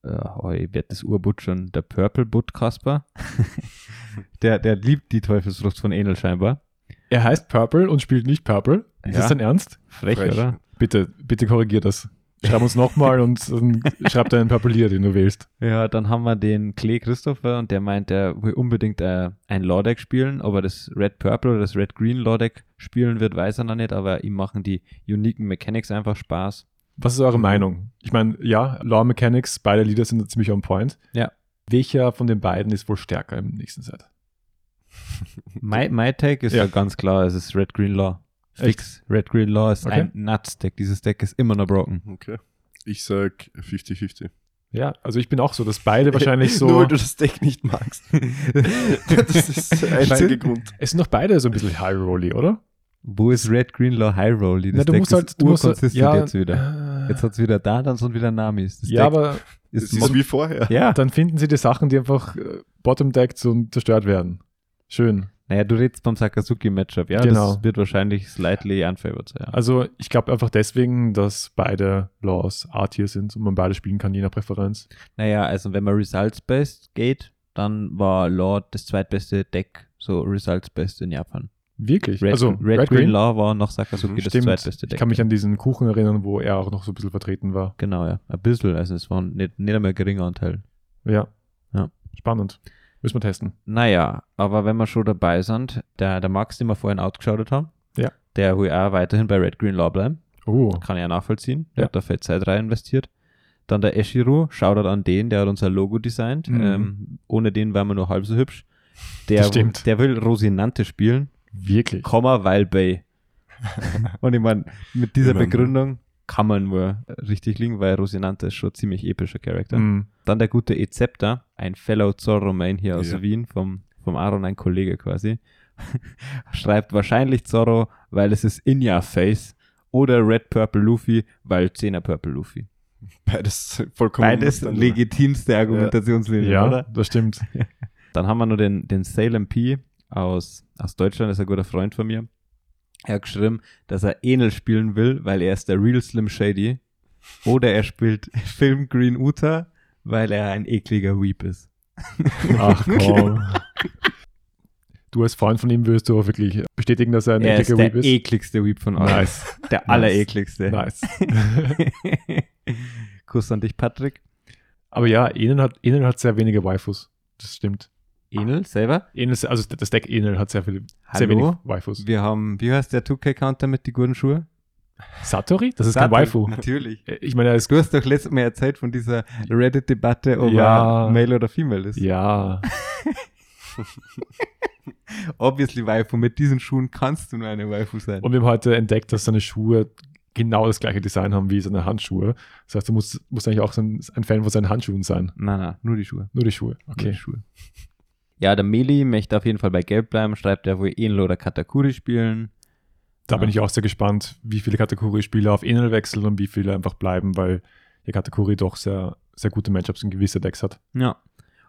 äh, ich werde das Urbutschern, der Purple Butt Kasper. der, der liebt die Teufelsfrucht von Enel scheinbar. Er heißt Purple und spielt nicht Purple. Ist Ja. das dein Ernst? Frech, Frech. oder? Bitte, bitte korrigier das. Schreib uns nochmal und dann schreib deinen Purple Lieder, den du wählst. Ja, dann haben wir den Klee Christopher und der meint, er will unbedingt äh, ein Law-Deck spielen. Ob er das Red Purple oder das Red Green Law-Deck spielen wird, weiß er noch nicht, aber ihm machen die uniken Mechanics einfach Spaß. Was ist eure Meinung? Ich meine, ja, Law Mechanics, beide Lieder sind ziemlich on point. Ja. Welcher von den beiden ist wohl stärker im nächsten Set? My, my Take ist Ja. ja. ganz klar, es ist Red Green Law. Fix. Red Green Law ist Okay. ein Nuts-Deck. Dieses Deck ist immer noch broken. Okay. Ich sag 50-50. Ja, also ich bin auch so, dass beide wahrscheinlich so. Nur weil du das Deck nicht magst. das ist der einzige Grund. es sind doch beide so ein bisschen High Rolly, oder? Wo ist Red Green Law High Roll? Das Na, du Deck musst halt, ist du musst halt, urkonsistent ja, jetzt wieder. Jetzt hat es wieder da, dann sind wieder Namis. Das ja, Deck aber Es ist, ist wie vorher. ja. dann finden sie die Sachen, die einfach äh, bottom-decked und zerstört werden. Schön. Naja, du redest vom Sakazuki-Matchup, ja? Genau. Das wird wahrscheinlich slightly unfavored sein. Also ich glaube einfach deswegen, dass beide Laws A-Tier sind und man beide spielen kann, je nach Präferenz. Naja, also wenn man Results-Based geht, dann war Law das zweitbeste Deck, so Results-Based in Japan. Wirklich? Red, also Red, Green, Law war nach Sakazuki Mhm, das Stimmt. zweitbeste Ich Deck. kann mich an diesen Kuchen erinnern, wo er auch noch so ein bisschen vertreten war. Genau, ja. Ein bisschen, also es war nicht, nicht einmal ein geringer Anteil. Ja. Ja. Spannend. Müssen wir testen. Naja, aber wenn wir schon dabei sind, der, der Max, den wir vorhin outgeschaut haben, Ja. der will auch weiterhin bei Red Green Law bleiben. Oh. Kann ich ja nachvollziehen. Der Ja. hat da viel Zeit rein investiert. Dann der Eshiru, Shoutout an den, der hat unser Logo designt. Mhm. Ähm, ohne den wären wir nur halb so hübsch. Der, Das stimmt. der will Rosinante spielen, Wirklich. Komma, weil Bay. Und ich meine, mit dieser. Begründung kann man nur richtig liegen, weil Rosinante ist schon ein ziemlich epischer Charakter. Mhm. Dann der gute Ecepta, ein Fellow Zorro-Main hier aus Ja. Wien, vom, vom Aaron, ein Kollege quasi, schreibt wahrscheinlich Zorro, weil es ist in your face oder Red Purple Luffy, weil 10er Purple Luffy. Beides vollkommen. Beides legitimste Argumentationslinie, Ja, oder? das stimmt. Dann haben wir noch den, den Salem P aus, aus Deutschland, ist ein guter Freund von mir. Er hat geschrieben, dass er Enel spielen will, weil er ist der Real Slim Shady. Oder er spielt Film Green Uta, weil er ein ekliger Weep ist. Ach komm. Du als Freund von ihm würdest du auch wirklich bestätigen, dass er ein er ist ekliger der Weeb ist? ekligste Weep von allen. Nice. Der allerekligste. Nice. Kuss an dich, Patrick. Aber ja, Enel hat, Enel hat sehr wenige Waifus. Das stimmt. Enel selber. Enel, also das Deck Enel hat sehr, viel, sehr wenig Hallo? Waifus. Wir haben, wie heißt der 2K-Counter mit die guten Schuhe? Satori? Das ist kein Saturn, Waifu. Natürlich. Äh, Ich meine, ist Du hast doch letztes Mal erzählt von dieser Reddit-Debatte, ob Ja. er Male oder Female ist. ja. Obviously Waifu. Mit diesen Schuhen kannst du nur eine Waifu sein. Und wir haben heute entdeckt, dass seine Schuhe genau das gleiche Design haben wie seine Handschuhe. Das heißt, du musst, musst eigentlich auch so ein, ein Fan von seinen Handschuhen sein. Nein, nein, nur die Schuhe. Nur die Schuhe. Nur die Okay. Schuhe. Ja, der Meli möchte auf jeden Fall bei Gelb bleiben, schreibt er wohl Enel oder Katakuri spielen. Da Ja. bin ich auch sehr gespannt, wie viele Kategorie-Spieler auf Enel wechseln und wie viele einfach bleiben, weil die Kategorie doch sehr, sehr gute Matchups in gewisse Decks hat. Ja.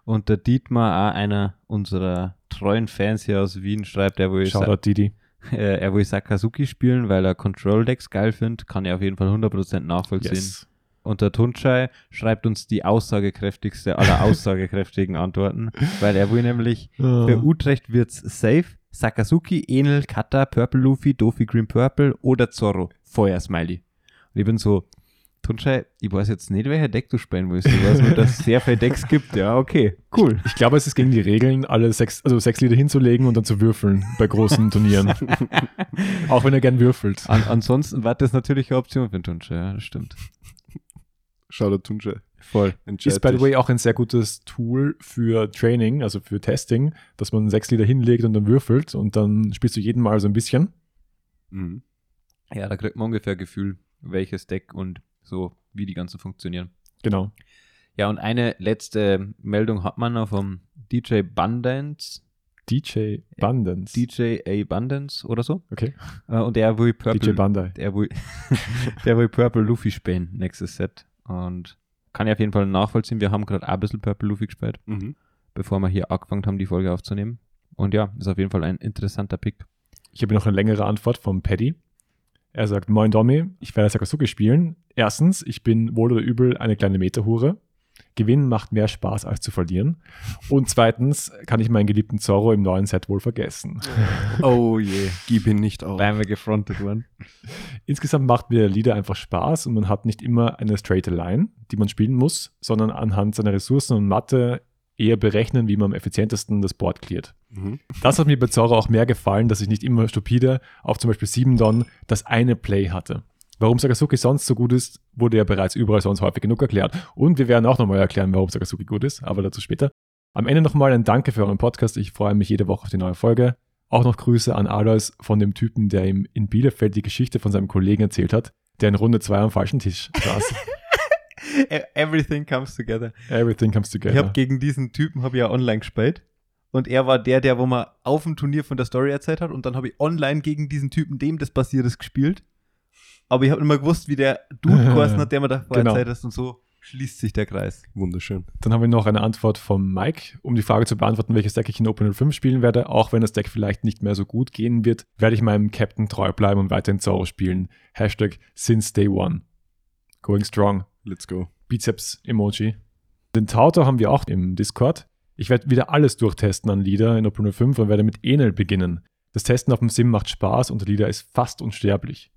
Und der Dietmar, auch einer unserer treuen Fans hier aus Wien, schreibt, er will, Sa äh, er will Sakazuki spielen, weil er Control-Decks geil findet. Kann er auf jeden Fall 100% nachvollziehen. Yes. Und der Tunschei schreibt uns die aussagekräftigste aller aussagekräftigen Antworten, weil er will nämlich für Ah. Utrecht wird's safe. Sakazuki, Enel, Kata, Purple Luffy, Dofi Green Purple oder Zorro. Feuer-Smiley. Und ich bin so, Tunschei, ich weiß jetzt nicht, welcher Deck du spielen willst. Ich weiß nur, dass es sehr viele Decks gibt. Ja, okay, cool. Ich glaube, es ist gegen die Regeln, alle sechs, also sechs Lieder hinzulegen und dann zu würfeln bei großen Turnieren. auch wenn er gern würfelt. An ansonsten war das natürlich eine Option für den Tunschei, ja, das stimmt. Schau der Tunche. Voll. Ist, by the way, auch ein sehr gutes Tool für Training, also für Testing, dass man sechs Lieder hinlegt und dann würfelt und dann spielst du jeden Mal so ein bisschen. Mhm. Ja, da kriegt man ungefähr ein Gefühl, welches Deck und so, wie die ganzen funktionieren. Genau. Ja, und eine letzte Meldung hat man noch vom DJ Bundance, DJ Bandens. DJ Abundance oder so. Okay. Äh, Und der will Purple, DJ Bandai. der will, der will Purple Luffy spielen, nächstes Set. Und kann ich auf jeden Fall nachvollziehen. Wir haben gerade auch ein bisschen Purple Luffy gespielt, Mhm. bevor wir hier angefangen haben, die Folge aufzunehmen. Und ja, ist auf jeden Fall ein interessanter Pick. Ich habe noch eine längere Antwort vom Paddy. Er sagt, Moin Domi, ich werde Sakazuki spielen. Erstens, ich bin wohl oder übel eine kleine Meterhure. Gewinnen macht mehr Spaß als zu verlieren. Und zweitens kann ich meinen geliebten Zorro im neuen Set wohl vergessen. Oh je. Gib ihn nicht auf. Bleiben wir gefrontet worden. Insgesamt macht mir der Lieder einfach Spaß und man hat nicht immer eine straighte Line, die man spielen muss, sondern anhand seiner Ressourcen und Mathe eher berechnen, wie man am effizientesten das Board cleart. Mhm. Das hat mir bei Zorro auch mehr gefallen, dass ich nicht immer stupide auf zum Beispiel 7 Don das eine Play hatte. Warum Sakazuki sonst so gut ist, wurde ja bereits überall sonst häufig genug erklärt. Und wir werden auch nochmal erklären, warum Sakazuki gut ist, aber dazu später. Am Ende nochmal ein Danke für euren Podcast. Ich freue mich jede Woche auf die neue Folge. Auch noch Grüße an Alois von dem Typen, der ihm in Bielefeld die Geschichte von seinem Kollegen erzählt hat, der in Runde 2 am falschen Tisch saß. Everything comes together. Everything comes Ich together. habe gegen diesen Typen habe ich ja online gespielt. Und er war der, der, wo man auf dem Turnier von der Story erzählt hat. Und dann habe ich online gegen diesen Typen, dem das passiert ist, gespielt. Aber ich habe nicht mehr gewusst, wie der Dude geheißen hat, der mir davor Genau. erzählt hat. Und so schließt sich der Kreis. Wunderschön. Dann haben wir noch eine Antwort vom Mike, um die Frage zu beantworten, welches Deck ich in Open 05 spielen werde. Auch wenn das Deck vielleicht nicht mehr so gut gehen wird, werde ich meinem Captain treu bleiben und weiterhin Zorro spielen. Hashtag since day one. Going strong. Let's go. Bizeps-Emoji. Den Tautor haben wir auch im Discord. Ich werde wieder alles durchtesten an Lieder in Open 05 und werde mit Enel beginnen. Das Testen auf dem Sim macht Spaß und der Lieder ist fast unsterblich.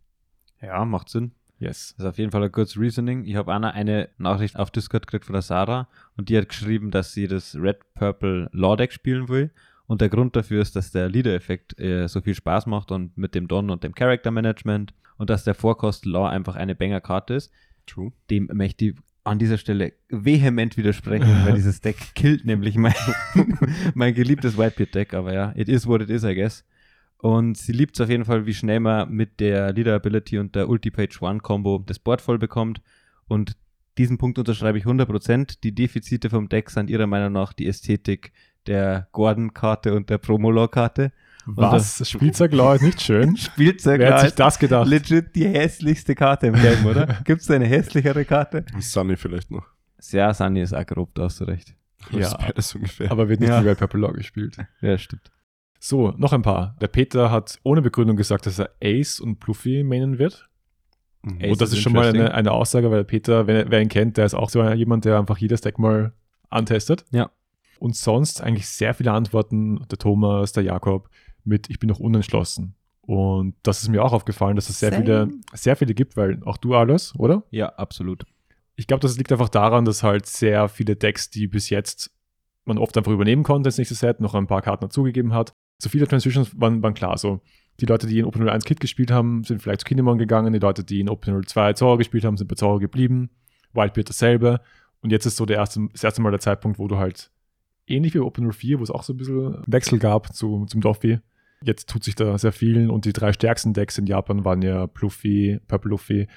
Ja, macht Sinn. Yes. Das ist auf jeden Fall ein gutes Reasoning. Ich habe einer eine Nachricht auf Discord gekriegt von der Sarah und die hat geschrieben, dass sie das Red Purple Law Deck spielen will. Und der Grund dafür ist, dass der Leader-Effekt äh, so viel Spaß macht und mit dem Don und dem Character Management und dass der Vorkost Law einfach eine Banger-Karte ist. True. Dem möchte ich an dieser Stelle vehement widersprechen, weil dieses Deck killt nämlich mein, mein geliebtes Whitebeard-Deck. Aber ja, it is what it is, I guess. Und sie liebt es auf jeden Fall, wie schnell man mit der Leader Ability und der Ulti-Page One Combo das Board voll bekommt. Und diesen Punkt unterschreibe ich 100%. Die Defizite vom Deck sind ihrer Meinung nach die Ästhetik der Gordon-Karte und der Promolor-Karte. Was? Spielzeuglaw ist nicht schön. Spielzeug Wer hat sich ist das gedacht? legit die hässlichste Karte im Game, oder? Gibt es eine hässlichere Karte? Sunny vielleicht noch. Ja, Sunny ist auch grob, da hast du recht. Ja. Das ist beides ungefähr. Aber wird nicht Ja. wie Red Purple Law gespielt. Ja, stimmt. So, noch ein paar. Der Peter hat ohne Begründung gesagt, dass er Ace und Pluffy mainen wird. Mhm. Ace und das ist ist schon mal eine, eine Aussage, weil der Peter, wer, wer ihn kennt, der ist auch so jemand, der einfach jedes Deck mal antestet. Ja. Und sonst eigentlich sehr viele Antworten, der Thomas, der Jakob, mit Ich bin noch unentschlossen. Und das ist mir auch aufgefallen, dass es sehr Same. viele, sehr viele gibt, weil auch du alles, oder? Ja, absolut. Ich glaube, das liegt einfach daran, dass halt sehr viele Decks, die bis jetzt man oft einfach übernehmen konnte ins nächste Set, noch ein paar Karten dazugegeben hat. So viele Transitions waren, waren klar. So Die Leute, die in Open 01 Kit gespielt haben, sind vielleicht zu Kinemon gegangen. Die Leute, die in Open 02 Zorro gespielt haben, sind bei Zorro geblieben. Whitebeard dasselbe. Und jetzt ist so der erste, das erste Mal der Zeitpunkt, wo du halt ähnlich wie Open 04, wo es auch so ein bisschen Wechsel gab zu, zum Doffy. Jetzt tut sich da sehr viel und die drei stärksten Decks in Japan waren ja Pluffy, Purple Luffy,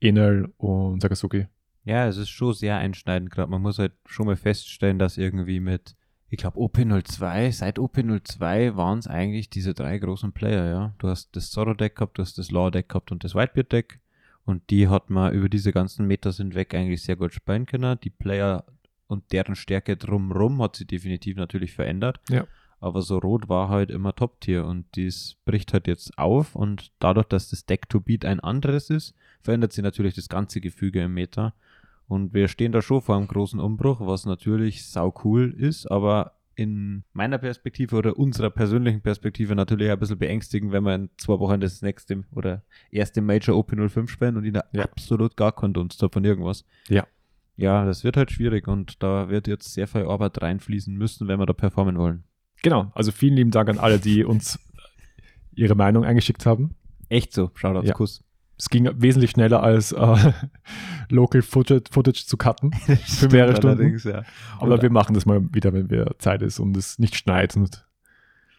Enel und Sakazuki. Ja, es ist schon sehr einschneidend gerade. Man muss halt schon mal feststellen, dass irgendwie mit, ich glaube, OP02, seit OP02 waren es eigentlich diese drei großen Player, ja. Du hast das Zorro-Deck gehabt, du hast das Law-Deck gehabt und das Whitebeard-Deck. Und die hat man über diese ganzen Meter hinweg eigentlich sehr gut spielen können. Die Player und deren Stärke drumrum hat sich definitiv natürlich verändert. Ja. Aber so rot war halt immer Top-Tier und dies bricht halt jetzt auf und dadurch, dass das Deck-to-Beat ein anderes ist, verändert sich natürlich das ganze Gefüge im Meter. Und wir stehen da schon vor einem großen Umbruch, was natürlich sau cool ist, aber in meiner Perspektive oder unserer persönlichen Perspektive natürlich ein bisschen beängstigend, wenn wir in zwei Wochen das nächste oder erste Major OP05 spielen und da Ja. absolut gar keinen Dunst von irgendwas. Ja. Ja, das wird halt schwierig und da wird jetzt sehr viel Arbeit reinfließen müssen, wenn wir da performen wollen. Genau, also vielen lieben Dank an alle, die uns ihre Meinung eingeschickt haben. Echt so, Shoutouts, Ja. Kuss. Es ging wesentlich schneller als äh, Local Footage, Footage zu cutten für mehrere Stunden. Ja. Aber Und- wir machen das mal wieder, wenn wir Zeit ist und es nicht schneit. Und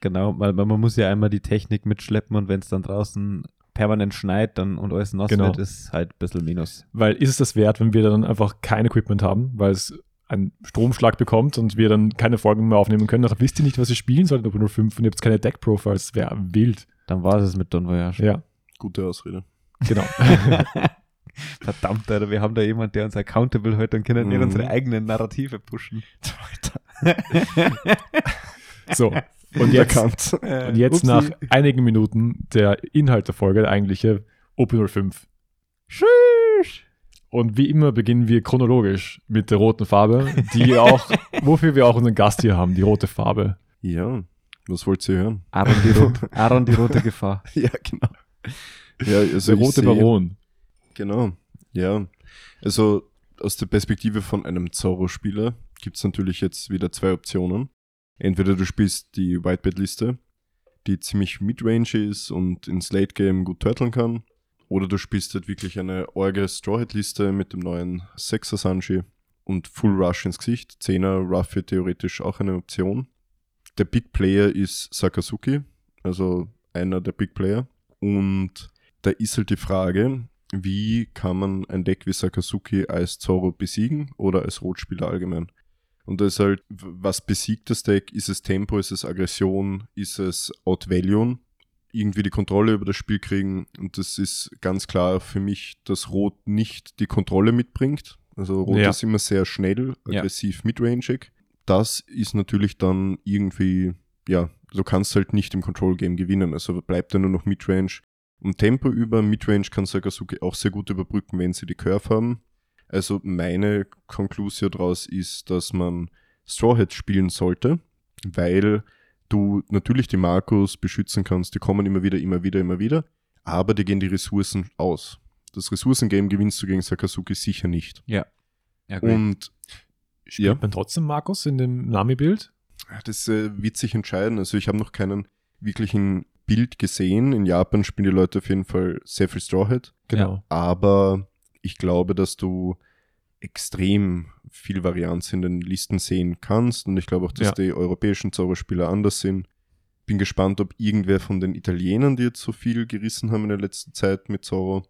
Genau, weil, man muss ja einmal die Technik mitschleppen und wenn es dann draußen permanent schneit dann und alles nass Genau. wird, ist halt ein bisschen Minus. weil ist es das wert, wenn wir dann einfach kein Equipment haben, weil es einen Stromschlag bekommt und wir dann keine Folgen mehr aufnehmen können. Dann wisst ihr nicht, was ihr spielen sollt in Open 05 und ihr habt keine Deck-Profiles. Wäre wild. Dann war es mit Don Voyage. Ja, Gute Ausrede. Genau. Verdammt, Alter, wir haben da jemand, der uns accountable hält und können nicht Mhm. unsere eigenen Narrative pushen. so, und jetzt, und jetzt nach einigen Minuten der Inhalt der Folge, der eigentliche Open 05. Tschüss. Und wie immer beginnen wir chronologisch mit der roten Farbe, die auch, wofür wir auch unseren Gast hier haben, die rote Farbe. Ja, was wollt ihr hören? Aaron die, Rot Aaron die rote Gefahr. Ja, genau. Ja, also der rote Baron. Genau, ja. Also aus der Perspektive von einem Zorro-Spieler gibt es natürlich jetzt wieder zwei Optionen. Entweder du spielst die Whitebait-Liste, die ziemlich midrange ist und ins Late-Game gut turteln kann. Oder du spielst halt wirklich eine orge Strawhead-Liste mit dem neuen 6er Sanji und Full Rush ins Gesicht. 10er Ruff wäre theoretisch auch eine Option. Der Big Player ist Sakazuki, also einer der Big Player. Und da ist halt die Frage, wie kann man ein Deck wie Sakazuki als Zorro besiegen oder als Rotspieler allgemein? Und da ist halt, was besiegt das Deck? Ist es Tempo, ist es Aggression, ist es Outvalue? Irgendwie die Kontrolle über das Spiel kriegen. Und das ist ganz klar für mich, dass Rot nicht die Kontrolle mitbringt. Also Rot Ja. ist immer sehr schnell, Ja. aggressiv, midrangig. Das ist natürlich dann irgendwie, ja, du kannst halt nicht im Control-Game gewinnen. Also bleibt dann nur noch Midrange und Tempo über. Midrange kann Sakazuki auch sehr gut überbrücken, wenn sie die Curve haben. Also meine Konklusion daraus ist, dass man Strawhead spielen sollte, weil du natürlich die Markus beschützen kannst. Die kommen immer wieder, immer wieder, immer wieder. Aber die gehen die Ressourcen aus. Das Ressourcengame gewinnst du gegen Sakazuki sicher nicht. Ja, gut. Und Spielt Ja. man trotzdem Markus in dem Nami-Bild? das äh, wird sich entscheiden. Also ich habe noch keinen wirklichen Bild gesehen. In Japan spielen die Leute auf jeden Fall sehr viel Strawhead. Genau. Aber ich glaube, dass du extrem viel Varianz in den Listen sehen kannst. Und ich glaube auch, dass Ja. die europäischen Zauberspieler anders sind. Bin gespannt, ob irgendwer von den Italienern, die jetzt so viel gerissen haben in der letzten Zeit mit Zorro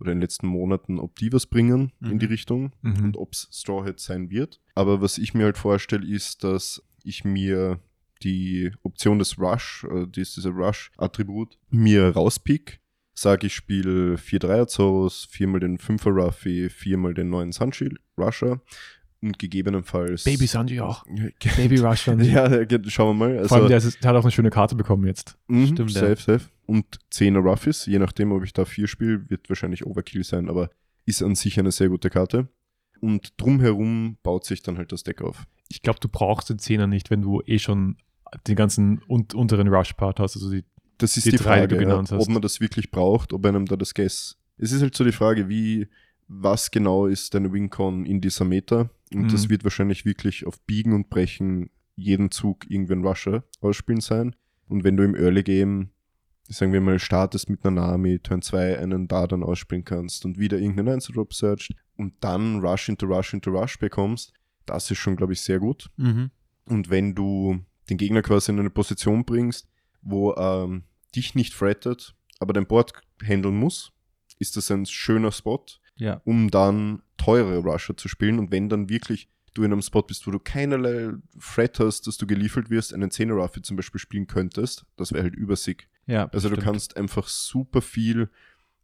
oder in den letzten Monaten, ob die was bringen in Mhm. die Richtung Mhm. und ob es Strawhead sein wird. Aber was ich mir halt vorstelle, ist, dass ich mir die Option des Rush, äh, die ist dieser Rush-Attribut, mir rauspick. Sage ich spiele vier Dreier Zorros, viermal den Fünfer Ruffy, viermal den neuen Sunshine Rusher und gegebenenfalls. Baby Sanji auch. Baby Rush Sanji. ja, schauen wir mal. Also, Vor allem, der, ist, der hat auch eine schöne Karte bekommen jetzt. Mhm, Stimmt, ja. safe, safe. Und 10er Ruffys, je nachdem, ob ich da vier spiele, wird wahrscheinlich Overkill sein, aber ist an sich eine sehr gute Karte. Und drumherum baut sich dann halt das Deck auf. Ich glaube, du brauchst den Zehner nicht, wenn du eh schon den ganzen un unteren Rush-Part hast. Also die, Das ist Die die, drei, die Frage, du ja, genannt hast. ob man das wirklich braucht, ob einem da das Guess. Es ist halt so die Frage, wie, was genau ist deine Wincon in dieser Meta? Und Mhm. das wird wahrscheinlich wirklich auf Biegen und Brechen jeden Zug irgendwann Rusher ausspielen sein. Und wenn du im Early Game sagen wir mal, startest mit einer Nami, Turn 2 einen da dann ausspielen kannst und wieder irgendeinen Einzeldrop searcht und dann Rush into Rush into Rush bekommst, das ist schon, glaube ich, sehr gut. Mhm. Und wenn du den Gegner quasi in eine Position bringst, wo ähm, dich nicht frettet, aber dein Board handeln muss, ist das ein schöner Spot, Ja. um dann teure Rusher zu spielen. Und wenn dann wirklich du in einem Spot bist, wo du keinerlei Threat hast, dass du geliefert wirst, einen 10er Ruffy zum Beispiel spielen könntest, das wäre halt übersick. Ja, Also du stimmt. kannst einfach super viel,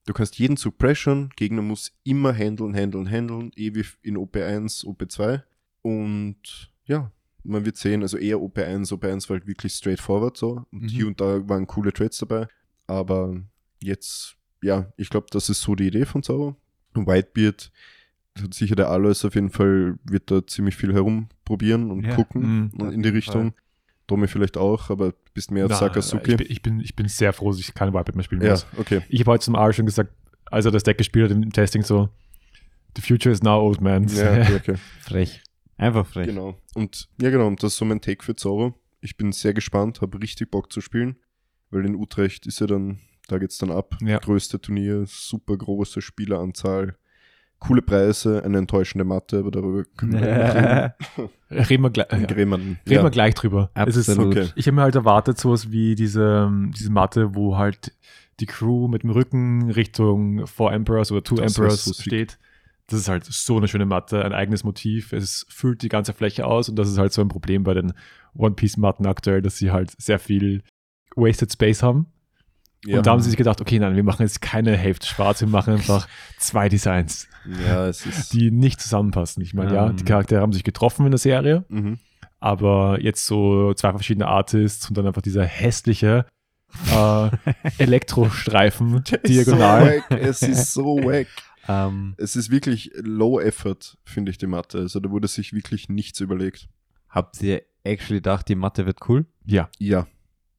du kannst jeden Zug pressure, Gegner muss immer handeln, handeln, handeln, ewig in OP1, OP2 und ja, man wird sehen, also eher OP1, OP1 war halt wirklich straightforward so und Mhm. hier und da waren coole Trades dabei, aber jetzt, ja, ich glaube, das ist so die Idee von Zauber. Und Whitebeard hat sicher der Alois auf jeden Fall, wird da ziemlich viel herumprobieren und Ja. gucken Auf in die Richtung. Domi vielleicht auch, aber bist mehr auf Na, Sakazuki. Ich bin, ich, bin, ich bin sehr froh, dass ich keine Whitebeard mehr spielen Ja, muss. okay. Ich habe heute zum Ar schon gesagt, als er das Deck gespielt hat im Testing so, the future is now old man. Ja, okay, okay. Frech. Einfach frech. genau. Und ja, genau, und das ist so mein Take für Zorro. Ich bin sehr gespannt, habe richtig Bock zu spielen, weil in Utrecht ist ja dann, da geht's dann ab. Ja. Größte Turnier, super große Spieleranzahl, coole Preise, eine enttäuschende Matte, aber darüber können wir noch reden. Reden wir, gleich, ja. Reden wir gleich drüber. Es ist, Absolut. okay. ich habe mir halt erwartet, sowas wie diese, diese Matte, wo halt die Crew mit dem Rücken Richtung Four Emperors oder Two Das Emperors steht. Das ist halt so eine schöne Matte, ein eigenes Motiv. Es füllt die ganze Fläche aus und das ist halt so ein Problem bei den One-Piece-Matten aktuell, dass sie halt sehr viel Wasted Space haben. Ja. Und da haben sie sich gedacht, okay, nein, wir machen jetzt keine Hälfte schwarz, wir machen einfach zwei Designs, ja, die nicht zusammenpassen. Ich meine, ja, Ähm. die Charaktere haben sich getroffen in der Serie, Mhm. aber jetzt so zwei verschiedene Artists und dann einfach dieser hässliche äh, Elektrostreifen diagonal. So wack. Es ist so wack. Ähm, Es ist wirklich low effort, finde ich, die Matte. Also da wurde sich wirklich nichts überlegt. habt ihr actually gedacht, die Mathe wird cool? Ja, Ja.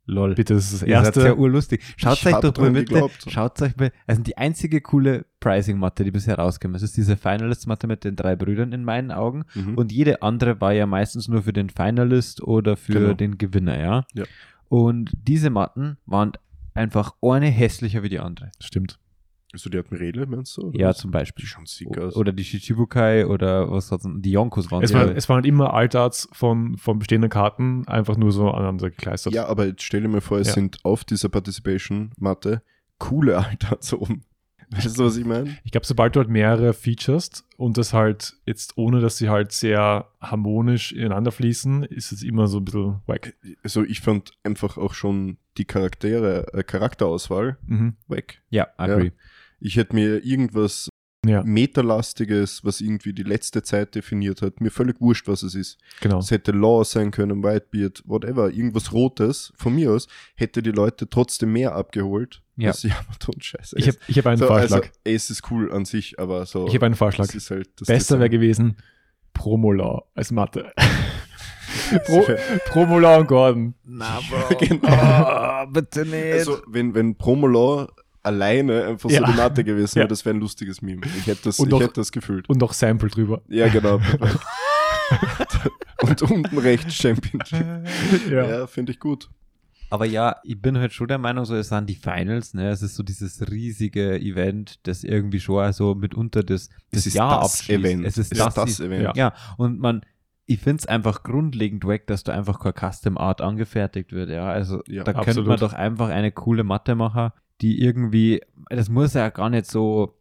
Lol. bitte, das ist das Ihr seid ja erste. urlustig. Schaut Ich euch doch mal bitte, geglaubt. schaut euch mal, also die einzige coole Pricing-Matte, die bisher rausgekommen ist, ist diese Finalist-Matte mit den drei Brüdern in meinen Augen. Mhm. Und jede andere war ja meistens nur für den Finalist oder für Genau. den Gewinner, ja? Ja. Und diese Matten waren einfach eine hässlicher wie die andere. Stimmt. Also die Admirale, meinst du? Ja, was? zum Beispiel. Die sick aus. Oder die Shichibukai oder was hat's denn? Die Yonkos waren Es, ja. war, es waren halt immer Altarts von, von bestehenden Karten, einfach nur so aneinander gekleistert. Ja, aber jetzt stell dir mal vor, es Ja. sind auf dieser Participation-Matte coole Altards oben. Weißt du, was ich meine? Ich glaube, sobald du halt mehrere Features und das halt jetzt ohne, dass sie halt sehr harmonisch ineinander fließen, ist es immer so ein bisschen wack. Also ich fand einfach auch schon die Charaktere, äh, Charakterauswahl Mhm. weg. ja, agree. Ich hätte mir irgendwas Ja, Meterlastiges, was irgendwie die letzte Zeit definiert hat, mir völlig wurscht, was es ist. genau. Es hätte Law sein können, Whitebeard, whatever, irgendwas Rotes, von mir aus, hätte die Leute trotzdem mehr abgeholt. Ja. als die Amazon-Scheiße. Ich habe ich hab einen so, Vorschlag. Also, es ist cool an sich, aber so. ich habe einen Vorschlag. das ist halt das Besser wäre gewesen Promola als Mathe. Pro, Promola und Gordon. Na, Bro. Genau. Ah, bitte nicht. Also, wenn, wenn Promolaw alleine einfach so Ja. die Matte gewesen wäre, Ja. das wäre ein lustiges Meme. Ich hätte das, Und ich noch- hätte das gefühlt. Und noch Sample drüber. Ja, genau. Und unten rechts Championship. Ja. Ja, finde ich gut. Aber ja, ich bin halt schon der Meinung, so es sind die Finals, ne? Es ist so dieses riesige Event, das irgendwie schon so mitunter das, das ist Jahr das abschließt. Event. Es ist Es das, ist das Event. Ja. Ja, und man, ich finde es einfach grundlegend wack, dass da einfach kein Custom Art angefertigt wird, ja. Also Ja, da könnte absolut. man doch einfach eine coole Matte machen, die irgendwie, das muss ja gar nicht so,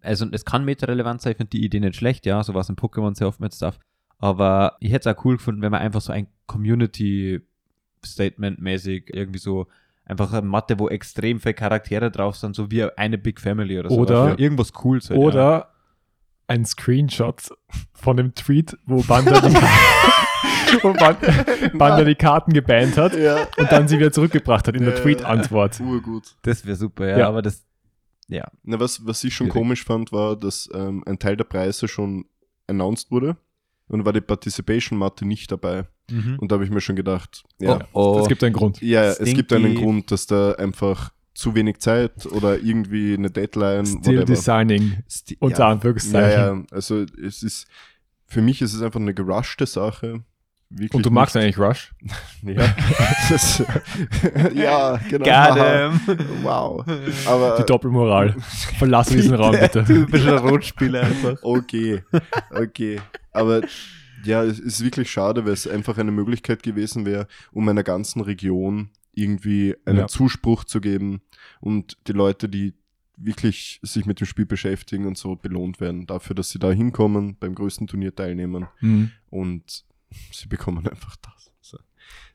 also es kann meta-relevant sein, ich finde die Idee nicht schlecht, ja, sowas in Pokémon sehr oft mit Stuff. Aber ich hätte es auch cool gefunden, wenn man einfach so ein Community-Statement-mäßig irgendwie so einfach eine Matte, wo extrem viele Charaktere drauf sind, so wie eine Big Family oder so. Oder- irgendwas Cooles. halt, ja. Oder ein Screenshot von dem Tweet, wo Banda die, wo Ban- Banda die Karten gebannt hat Ja. und dann sie wieder zurückgebracht hat in der Ja. Tweet-Antwort. Urgut. Das wäre super, ja, Ja. aber das, ja. Na, was, was ich schon komisch fand, war, dass ähm, ein Teil der Preise schon announced wurde und war die Participation-Matte nicht dabei. Und da habe ich mir schon gedacht, ja, oh, Es gibt einen Grund. ja es gibt einen Stinky. Grund, dass da einfach zu wenig Zeit oder irgendwie eine Deadline, Still Designing, Sti- unter ja, Anführungszeichen. ja, ja, also es ist, für mich ist es einfach eine gerushte Sache. Wirklich. Und du magst nicht. eigentlich Rush? Ja, das, ja genau. Him. Wow. Aber Die Doppelmoral. Verlass diesen Raum, bitte. Typischer Rotspieler einfach. okay, okay. Aber ja, es ist wirklich schade, weil es einfach eine Möglichkeit gewesen wäre, um einer ganzen Region irgendwie einen Ja. Zuspruch zu geben und die Leute, die wirklich sich mit dem Spiel beschäftigen und so belohnt werden dafür, dass sie da hinkommen, beim größten Turnier teilnehmen Mhm. und sie bekommen einfach das. So.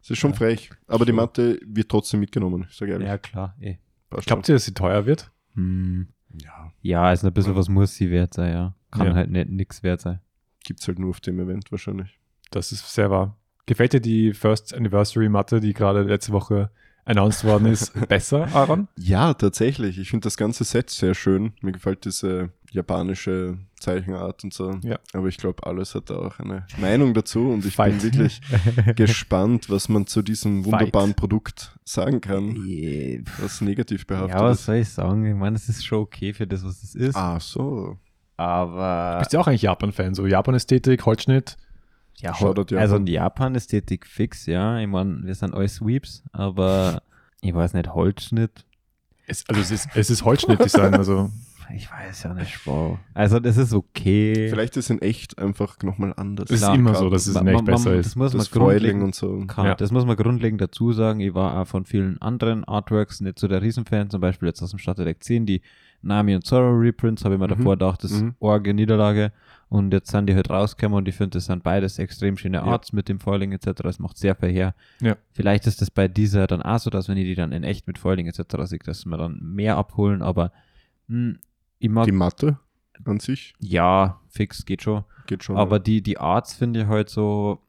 Es ist schon Ja. frech, aber die Schon. Matte wird trotzdem mitgenommen, ich sage ehrlich. Ja, klar. Eh. Glaubt ihr, dass sie teuer wird? Hm. Ja, Ja, also ein bisschen was muss sie wert sein, ja. Kann Ja. halt nicht nix wert sein. gibt's halt nur auf dem Event wahrscheinlich. Das ist sehr wahr. Gefällt dir die First Anniversary Matte, die gerade letzte Woche announced worden ist, besser, Aaron? Ja, tatsächlich. Ich finde das ganze Set sehr schön. Mir gefällt diese japanische Zeichenart und so. Ja. Aber ich glaube, alles hat da auch eine Meinung dazu und ich Fight. bin wirklich gespannt, was man zu diesem Fight. wunderbaren Produkt sagen kann, Ja, was negativ behaftet was ist. soll ich sagen? Ich meine, es ist schon okay für das, was es ist. Ah, so. Aber Bist du auch eigentlich Japan-Fan? So Japan-Ästhetik, Holzschnitt? ja, Shoutout also Japan. in Japan Ästhetik fix, ja. Ich meine, wir sind alle Sweeps, aber ich weiß nicht, Holzschnitt. Es, also es ist, es ist Holzschnittdesign, also Ich weiß ja nicht, wow. Also das ist okay. Vielleicht ist in echt einfach nochmal anders. es ist Klar, immer so, dass es in echt ma- ma- besser Das ist. muss das man grundlegend und so. kann. Ja. Das muss man grundlegend dazu sagen. Ich war auch von vielen anderen Artworks nicht so der Riesenfan, zum Beispiel jetzt aus dem Starterdeck 10, die Nami und Zorro Reprints, habe ich mir Mhm. davor gedacht, das ist Mhm. orge Niederlage. Und jetzt sind die halt rausgekommen und ich finde, das sind beides extrem schöne Ja. Arts mit dem Foiling etc. Es macht sehr viel her. Ja. Vielleicht ist das bei dieser dann auch so, dass wenn ich die dann in echt mit Foiling etc. sehe, dass wir dann mehr abholen, aber mh, mag, Die Matte an sich ja, fix, geht schon. geht schon. Aber die, die Arts finde ich halt so,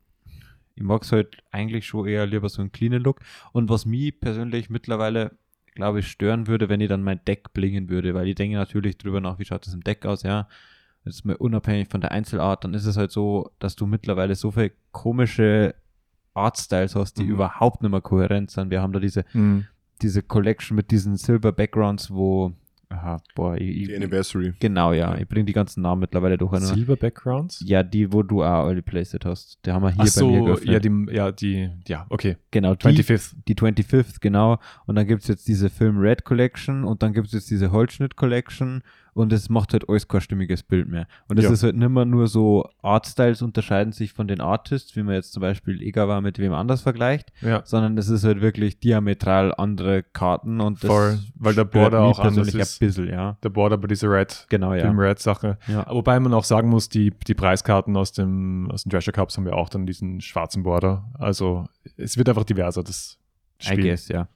ich mag es halt eigentlich schon eher lieber so einen cleanen Look. Und was mich persönlich mittlerweile, glaube ich, stören würde, wenn ich dann mein Deck blingen würde, weil ich denke natürlich drüber nach, wie schaut das im Deck aus, ja. Ist mal unabhängig von der Einzelart, dann ist es halt so, dass du mittlerweile so viele komische Artstyles hast, die Mhm. überhaupt nicht mehr kohärent sind. Wir haben da diese, Mhm. diese Collection mit diesen Silver Backgrounds, wo, aha, boah, ich, die ich, Anniversary. genau, ja, ich bringe die ganzen Namen mittlerweile durcheinander. Silver Backgrounds? Ja, die, wo du auch alle Playset hast. Die haben wir hier Ach bei mir so, geöffnet. ja, die, ja, die, ja, okay. genau, die, 25th. die 25th, genau. Und dann gibt es jetzt diese Film Red Collection und dann gibt es jetzt diese Holzschnitt Collection und es macht halt alles kein stimmiges Bild mehr. Und es Ja. ist halt nicht mehr nur so, Artstyles unterscheiden sich von den Artists, wie man jetzt zum Beispiel Egawa mit wem anders vergleicht, Ja, sondern es ist halt wirklich diametral andere Karten und das voll. Weil der Border auch anders ist. ein bisschen, ja. Der Border bei dieser Red, Genau, ja. Film Red Sache. ja. Wobei man auch sagen muss, die, die Preiskarten aus dem, aus dem Treasure Cups haben ja auch dann diesen schwarzen Border. Also es wird einfach diverser, das I Spiel. guess, ja.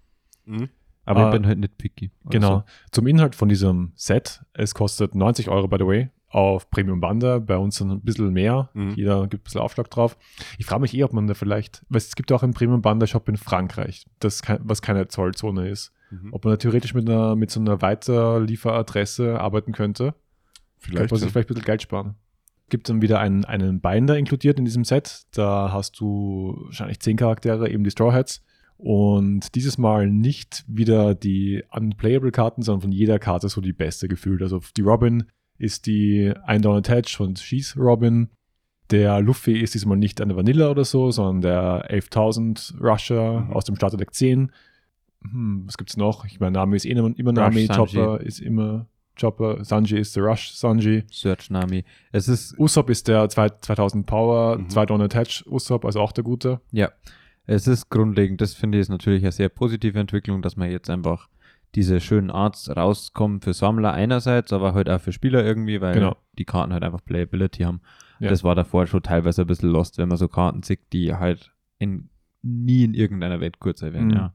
Mhm. Aber Ah, ich bin halt nicht picky. Genau. Zum Inhalt von diesem Set. Es kostet 90 Euro, by the way, auf Premium Banda. Bei uns ein bisschen mehr. Mhm. Jeder gibt ein bisschen Aufschlag drauf. Ich frage mich eh, ob man da vielleicht, weil es gibt auch einen Premium Banda Shop in Frankreich, das kein, was keine Zollzone ist. Mhm. Ob man da theoretisch mit, einer, mit so einer Weiterlieferadresse arbeiten könnte. Vielleicht. Könnte man sich ja. vielleicht ein bisschen Geld sparen. Gibt dann wieder einen, einen Binder inkludiert in diesem Set. Da hast du wahrscheinlich zehn Charaktere, eben die Straw Hats. Und dieses Mal nicht wieder die Unplayable-Karten, sondern von jeder Karte so die beste gefühlt. Also die Robin ist die ein Down Attach von Schieß Robin. Der Luffy ist diesmal nicht eine Vanilla oder so, sondern der 11.000 Rusher Mhm. aus dem Starterdeck 10. Hm, was gibt's noch? Ich meine, Name ist eh immer, immer Name, Rush Sanji. Chopper ist immer Chopper, Sanji ist der Rush Sanji. Search Nami. Es ist Usopp ist der zwei- 2000 Power, Mhm. 2 Down Attach Usopp, also auch der gute. Ja, es ist grundlegend. Das finde ich ist natürlich eine sehr positive Entwicklung, dass man jetzt einfach diese schönen Arts rauskommen für Sammler einerseits, aber halt auch für Spieler irgendwie, weil Genau. die Karten halt einfach Playability haben. Ja. Das war davor schon teilweise ein bisschen lost, wenn man so Karten sieht, die halt in, nie in irgendeiner Welt kurzer werden, Mhm. ja.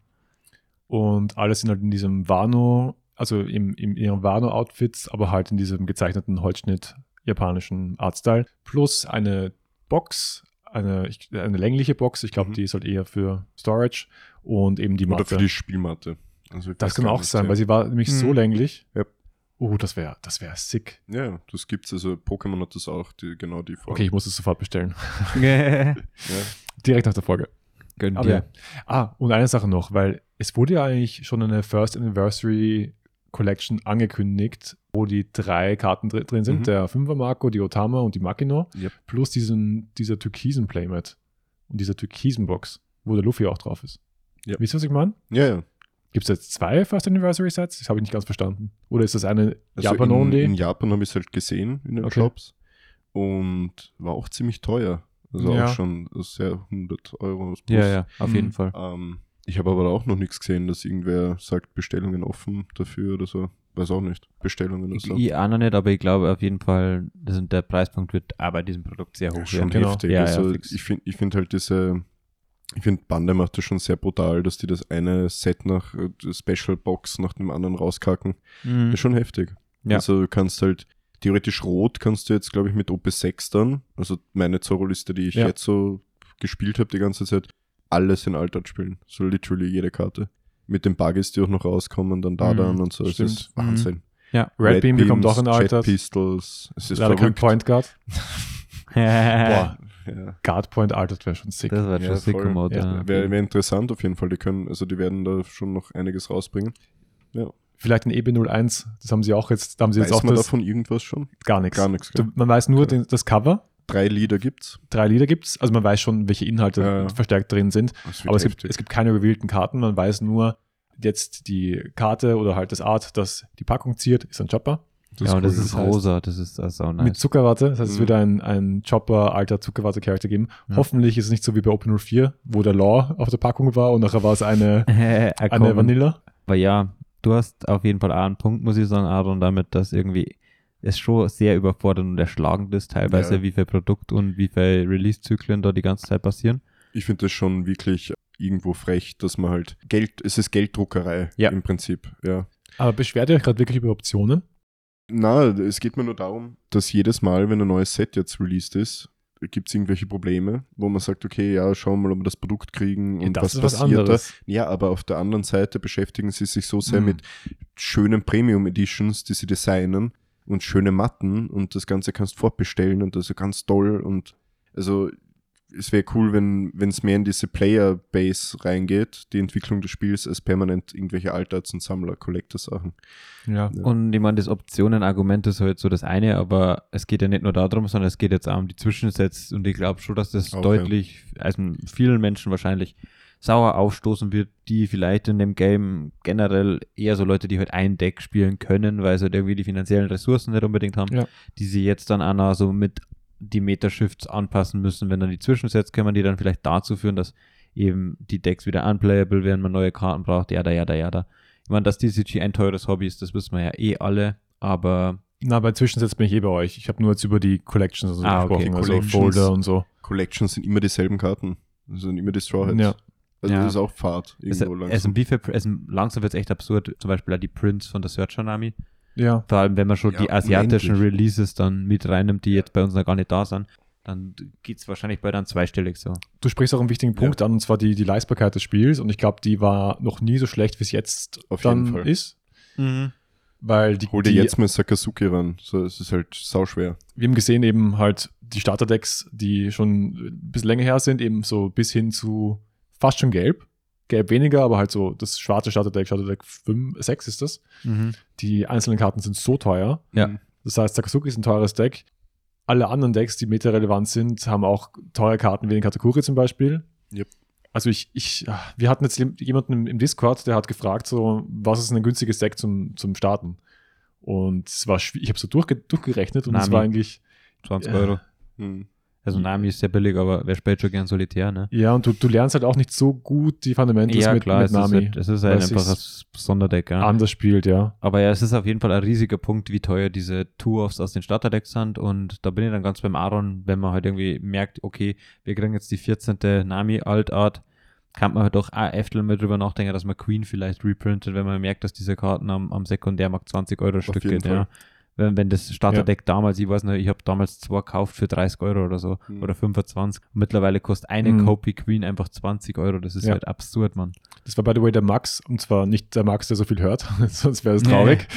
Und alles sind halt in diesem Wano, also im, im ihren Wano-Outfits, aber halt in diesem gezeichneten Holzschnitt japanischen Artstyle. Plus eine Box, eine, eine längliche Box, ich glaube, Mhm. die ist halt eher für Storage und eben die Oder Matte. für die Spielmatte. Also das kann auch sein, weil sie war nämlich so Mhm. länglich. Ja. Oh, das wäre das wär sick. Ja, das gibt's. Also Pokémon hat das auch, die, genau die Form. Okay, ich muss es sofort bestellen. Ja. Direkt nach der Folge. Gönnt Aber dir. ja. Ah, und eine Sache noch, weil es wurde ja eigentlich schon eine First Anniversary Collection angekündigt, wo die drei Karten dr drin sind, Mhm. der Fünfer Marco, die Otama und die Makino, Yep. plus diesen, dieser türkisen Playmat. und dieser türkisen Box, wo der Luffy auch drauf ist. Ja. Wisst ihr, was ich meine? Ja, ja. Gibt es jetzt zwei First Anniversary Sets? Das habe ich nicht ganz verstanden. Oder ist das eine Also Japan in? In Japan habe ich es halt gesehen in den Okay. Shops und war auch ziemlich teuer. Also Ja. auch schon sehr 100 Euro. plus. Ja, ja, auf Mhm. jeden Fall. Ähm, ich habe aber auch noch nichts gesehen, dass irgendwer sagt, Bestellungen offen dafür oder so. Weiß auch nicht. Bestellungen oder Ich, so. ich auch noch nicht, aber ich glaube auf jeden Fall, das der Preispunkt wird auch bei diesem Produkt sehr hoch schon werden. genau. heftig. Ja, ja, also fix. ich finde ich find halt diese, ich finde Bande macht das schon sehr brutal, dass die das eine Set nach äh, Special Box nach dem anderen rauskacken. Mhm. Ist schon heftig. Ja. Also du kannst halt theoretisch rot kannst du jetzt, glaube ich, mit OP6 dann, also meine Zorro-Liste, die ich Ja. jetzt so gespielt habe die ganze Zeit, alles in Altart spielen. So literally jede Karte. Mit den Buggies, die auch noch rauskommen, dann da Mhm, dann und so. Es stimmt. ist Wahnsinn. Ja. Red, Beam bekommt Beams, auch in Jet Alters. Pistols. Es ist Leider kein verrückt. Point Guard. Boah, Ja. Guard Point Alters wäre schon sick. das war Ja, schon sick voll. Mode. Ja. Ja. Wäre wär interessant auf jeden Fall. Die können, also die werden da schon noch einiges rausbringen. Vielleicht ein EB01, das haben sie auch jetzt, da haben sie jetzt Weiß auch man das, davon irgendwas schon? gar nichts. Gar nichts. Man weiß nur Okay. den, das Cover, Drei Lieder gibt's. drei Lieder gibt es, also man weiß schon, welche Inhalte Ja, ja. verstärkt drin sind, Das aber es gibt, es gibt keine revealten Karten, man weiß nur, jetzt die Karte oder halt das Art, das die Packung ziert, ist ein Chopper. ja, und das cool. ist Das heißt- rosa, das ist also auch Mit nice. Zuckerwatte, das heißt, es Mhm. wird ein, ein Chopper, alter Zuckerwatte-Charakter geben. Ja. Hoffentlich ist es nicht so wie bei Open 04, wo der Law auf der Packung war und nachher war es eine, eine Eine Vanilla. Aber ja, du hast auf jeden Fall auch einen Punkt, muss ich sagen, Aaron, damit, dass irgendwie es schon sehr überfordernd und erschlagend ist, teilweise, Ja. wie viel Produkt und wie viel Release-Zyklen da die ganze Zeit passieren. Ich finde das schon wirklich irgendwo frech, dass man halt Geld, es ist Gelddruckerei Ja. im Prinzip, ja. Aber beschwert ihr euch gerade wirklich über Optionen? Na, es geht mir nur darum, dass jedes Mal, wenn ein neues Set jetzt released ist, gibt es irgendwelche Probleme, wo man sagt, okay, ja, schauen wir mal, ob wir das Produkt kriegen und was passiert da. Ja, aber auf der anderen Seite beschäftigen sie sich so sehr Mhm. mit schönen Premium Editions, die sie designen und schöne Matten und das Ganze kannst du fortbestellen und das ist ganz toll und also es wäre cool, wenn wenn es mehr in diese Player-Base reingeht, die Entwicklung des Spiels, als permanent irgendwelche Altarts- und Sammler-Collector-Sachen. Ja. Ja. Und ich meine, das Optionenargument ist halt so das eine, aber es geht ja nicht nur darum, sondern es geht jetzt auch um die Zwischensets und ich glaube schon, dass das Auch, deutlich, also vielen Menschen wahrscheinlich sauer aufstoßen wird, die vielleicht in dem Game generell eher so Leute, die halt ein Deck spielen können, weil sie halt irgendwie die finanziellen Ressourcen nicht unbedingt haben, Ja. die sie jetzt dann auch noch so mit die Meta-Shifts anpassen müssen, wenn dann die Zwischensets kommen, die dann vielleicht dazu führen, dass eben die Decks wieder unplayable werden, man neue Karten braucht, ja, da, ja, da, ja, da. Ich meine, dass TCG ein teures Hobby ist, das wissen wir ja eh alle, aber Na, bei Zwischensets bin ich eh bei euch. Ich habe nur jetzt über die Collections und so Ah, okay, gesprochen, also Collections. Folder und so. Collections sind immer dieselben Karten. Das sind immer die Straw Hats. Ja. Also Ja. das ist auch Fahrt es, irgendwo es, wie viel, es, langsam wird es echt absurd, zum Beispiel auch die Prints von der Search Army, Ja. vor allem wenn man schon Ja, die asiatischen unendlich. Releases dann mit reinnimmt, die jetzt bei uns noch gar nicht da sind, dann geht es wahrscheinlich bei dann zweistellig so. Du sprichst auch einen wichtigen Punkt an, und zwar die, die Leistbarkeit des Spiels. Und ich glaube, die war noch nie so schlecht, wie es jetzt Auf dann jeden Fall. ist. Weil die, Hol dir die, jetzt mal Sakazuki ran. So, es ist halt sauschwer. wir haben gesehen eben halt die Starterdecks, die schon ein bisschen länger her sind, eben so bis hin zu fast schon gelb. Gelb weniger, aber halt so das schwarze Starterdeck, Starterdeck 5, 6 ist das. Die einzelnen Karten sind so teuer. Ja. Mhm. Das heißt, Sakazuki ist ein teures Deck. Alle anderen Decks, die meta-relevant sind, haben auch teure Karten wie den Katakuri zum Beispiel. Yep. Also ich, ich, wir hatten jetzt jemanden im, Discord, der hat gefragt, so, was ist ein günstiges Deck zum, zum Starten? Und es war schwierig, ich habe so durchge durchgerechnet und es Nami. war eigentlich, 20 Ja. Euro. Hm. Also Nami ist sehr billig, aber wer spielt schon gern Solitär, ne? ja, und du, du lernst halt auch nicht so gut die Fundamentals Ja, mit, klar, mit Nami. halt, es ist halt einfach ein Sonderdeck, ja. anders spielt, ja. Aber ja, es ist auf jeden Fall ein riesiger Punkt, wie teuer diese Two-Offs aus den Starterdecks sind. Und da bin ich dann ganz beim Aaron, wenn man halt irgendwie merkt, okay, wir kriegen jetzt die 14. Nami Altart, kann man halt auch öfter mal drüber nachdenken, dass man Queen vielleicht reprintet, wenn man merkt, dass diese Karten am, am Sekundärmarkt 20 Euro ein Stück geht. Ja. Wenn, wenn das Starterdeck damals, ich weiß nicht, ich habe damals zwei gekauft für 30 Euro oder so Hm. oder 25. Mittlerweile kostet eine Mhm. Copy Queen einfach 20 Euro. Das ist Ja. halt absurd, Mann. Das war by the way der Max, und zwar nicht der Max, der so viel hört, sonst wäre es traurig.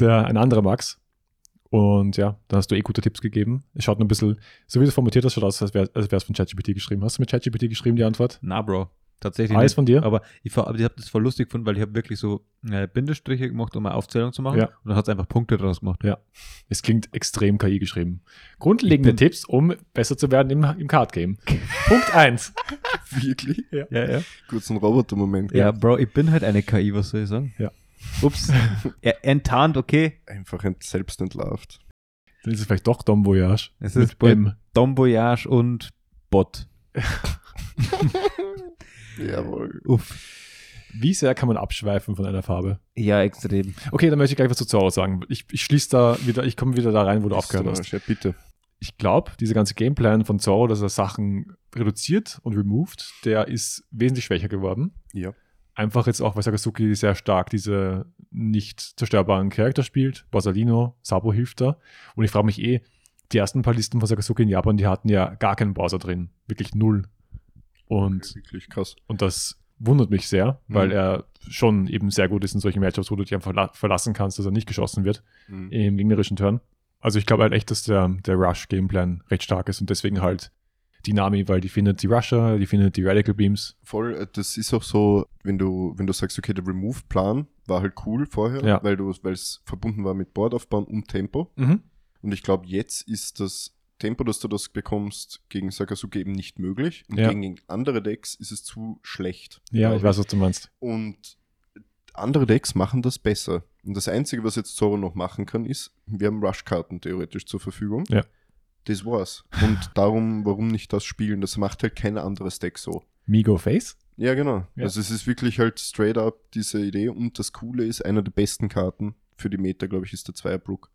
der, ein anderer Max. Und ja, da hast du eh gute Tipps gegeben. Es schaut nur ein bisschen, so wie du formatiert hast, schaut aus, als wäre es von ChatGPT geschrieben. Hast du mit ChatGPT geschrieben, die Antwort? Na, Bro. Tatsächlich nicht. von dir? Aber ich, aber ich habe das voll lustig gefunden, weil ich habe wirklich so äh, Bindestriche gemacht, um eine Aufzählung zu machen. Ja. Und dann hat es einfach Punkte draus gemacht. Es klingt extrem KI geschrieben. Grundlegende Tipps, um besser zu werden im, im Card-Game. Punkt 1. Wirklich? Ja. Ja, ja. Kurz ein Roboter-Moment. Ja, Bro, ich bin halt eine KI, was soll ich sagen? Ja. Ups. er, enttarnt, okay. Einfach ent selbst entlarvt. Dann ist es vielleicht doch Dom Voyage. Es ist M. Dom Voyage und Bot. Jawohl. Uff. Wie sehr kann man abschweifen von einer Farbe? Ja, extrem. Okay, dann möchte ich gleich was zu Zorro sagen. Ich, ich schließe da wieder, ich komme wieder da rein, wo du aufgehört hast. Ja, bitte. Ich glaube, dieser ganze Gameplan von Zorro, dass er Sachen reduziert und removed, der ist wesentlich schwächer geworden. Ja. Einfach jetzt auch, weil Sakazuki sehr stark diese nicht zerstörbaren Charakter spielt. Borsalino, Sabo hilft da. Und ich frage mich eh, die ersten paar Listen von Sakazuki in Japan, die hatten ja gar keinen Bowser drin. Wirklich null. Und, Wirklich krass. und das wundert mich sehr, weil Mhm. er schon eben sehr gut ist in solchen Matchups, wo du dich einfach la- verlassen kannst, dass er nicht geschossen wird Mhm. im gegnerischen Turn. Also ich glaube halt echt, dass der, der Rush-Gameplan recht stark ist und deswegen halt die Nami, weil die findet die Rusher, die findet die Radical Beams. Voll, äh, das ist auch so, wenn du, wenn du sagst, okay, der Remove-Plan war halt cool vorher, Ja. weil du, weil es verbunden war mit Boardaufbauen und Tempo. Und ich glaube, jetzt ist das Tempo, dass du das bekommst, gegen Sakazuki eben nicht möglich. Und Ja. gegen andere Decks ist es zu schlecht. Ja, ich weiß, was du meinst. Und andere Decks machen das besser. Und das Einzige, was jetzt Zoro noch machen kann, ist, wir haben Rush-Karten theoretisch zur Verfügung. Ja. Das war's. Und darum, warum nicht das spielen? Das macht halt kein anderes Deck so. Migo Face? Ja, genau. Ja. Also es ist wirklich halt straight up diese Idee. Und das Coole ist, einer der besten Karten für die Meta, glaube ich, ist der Zweierbrook.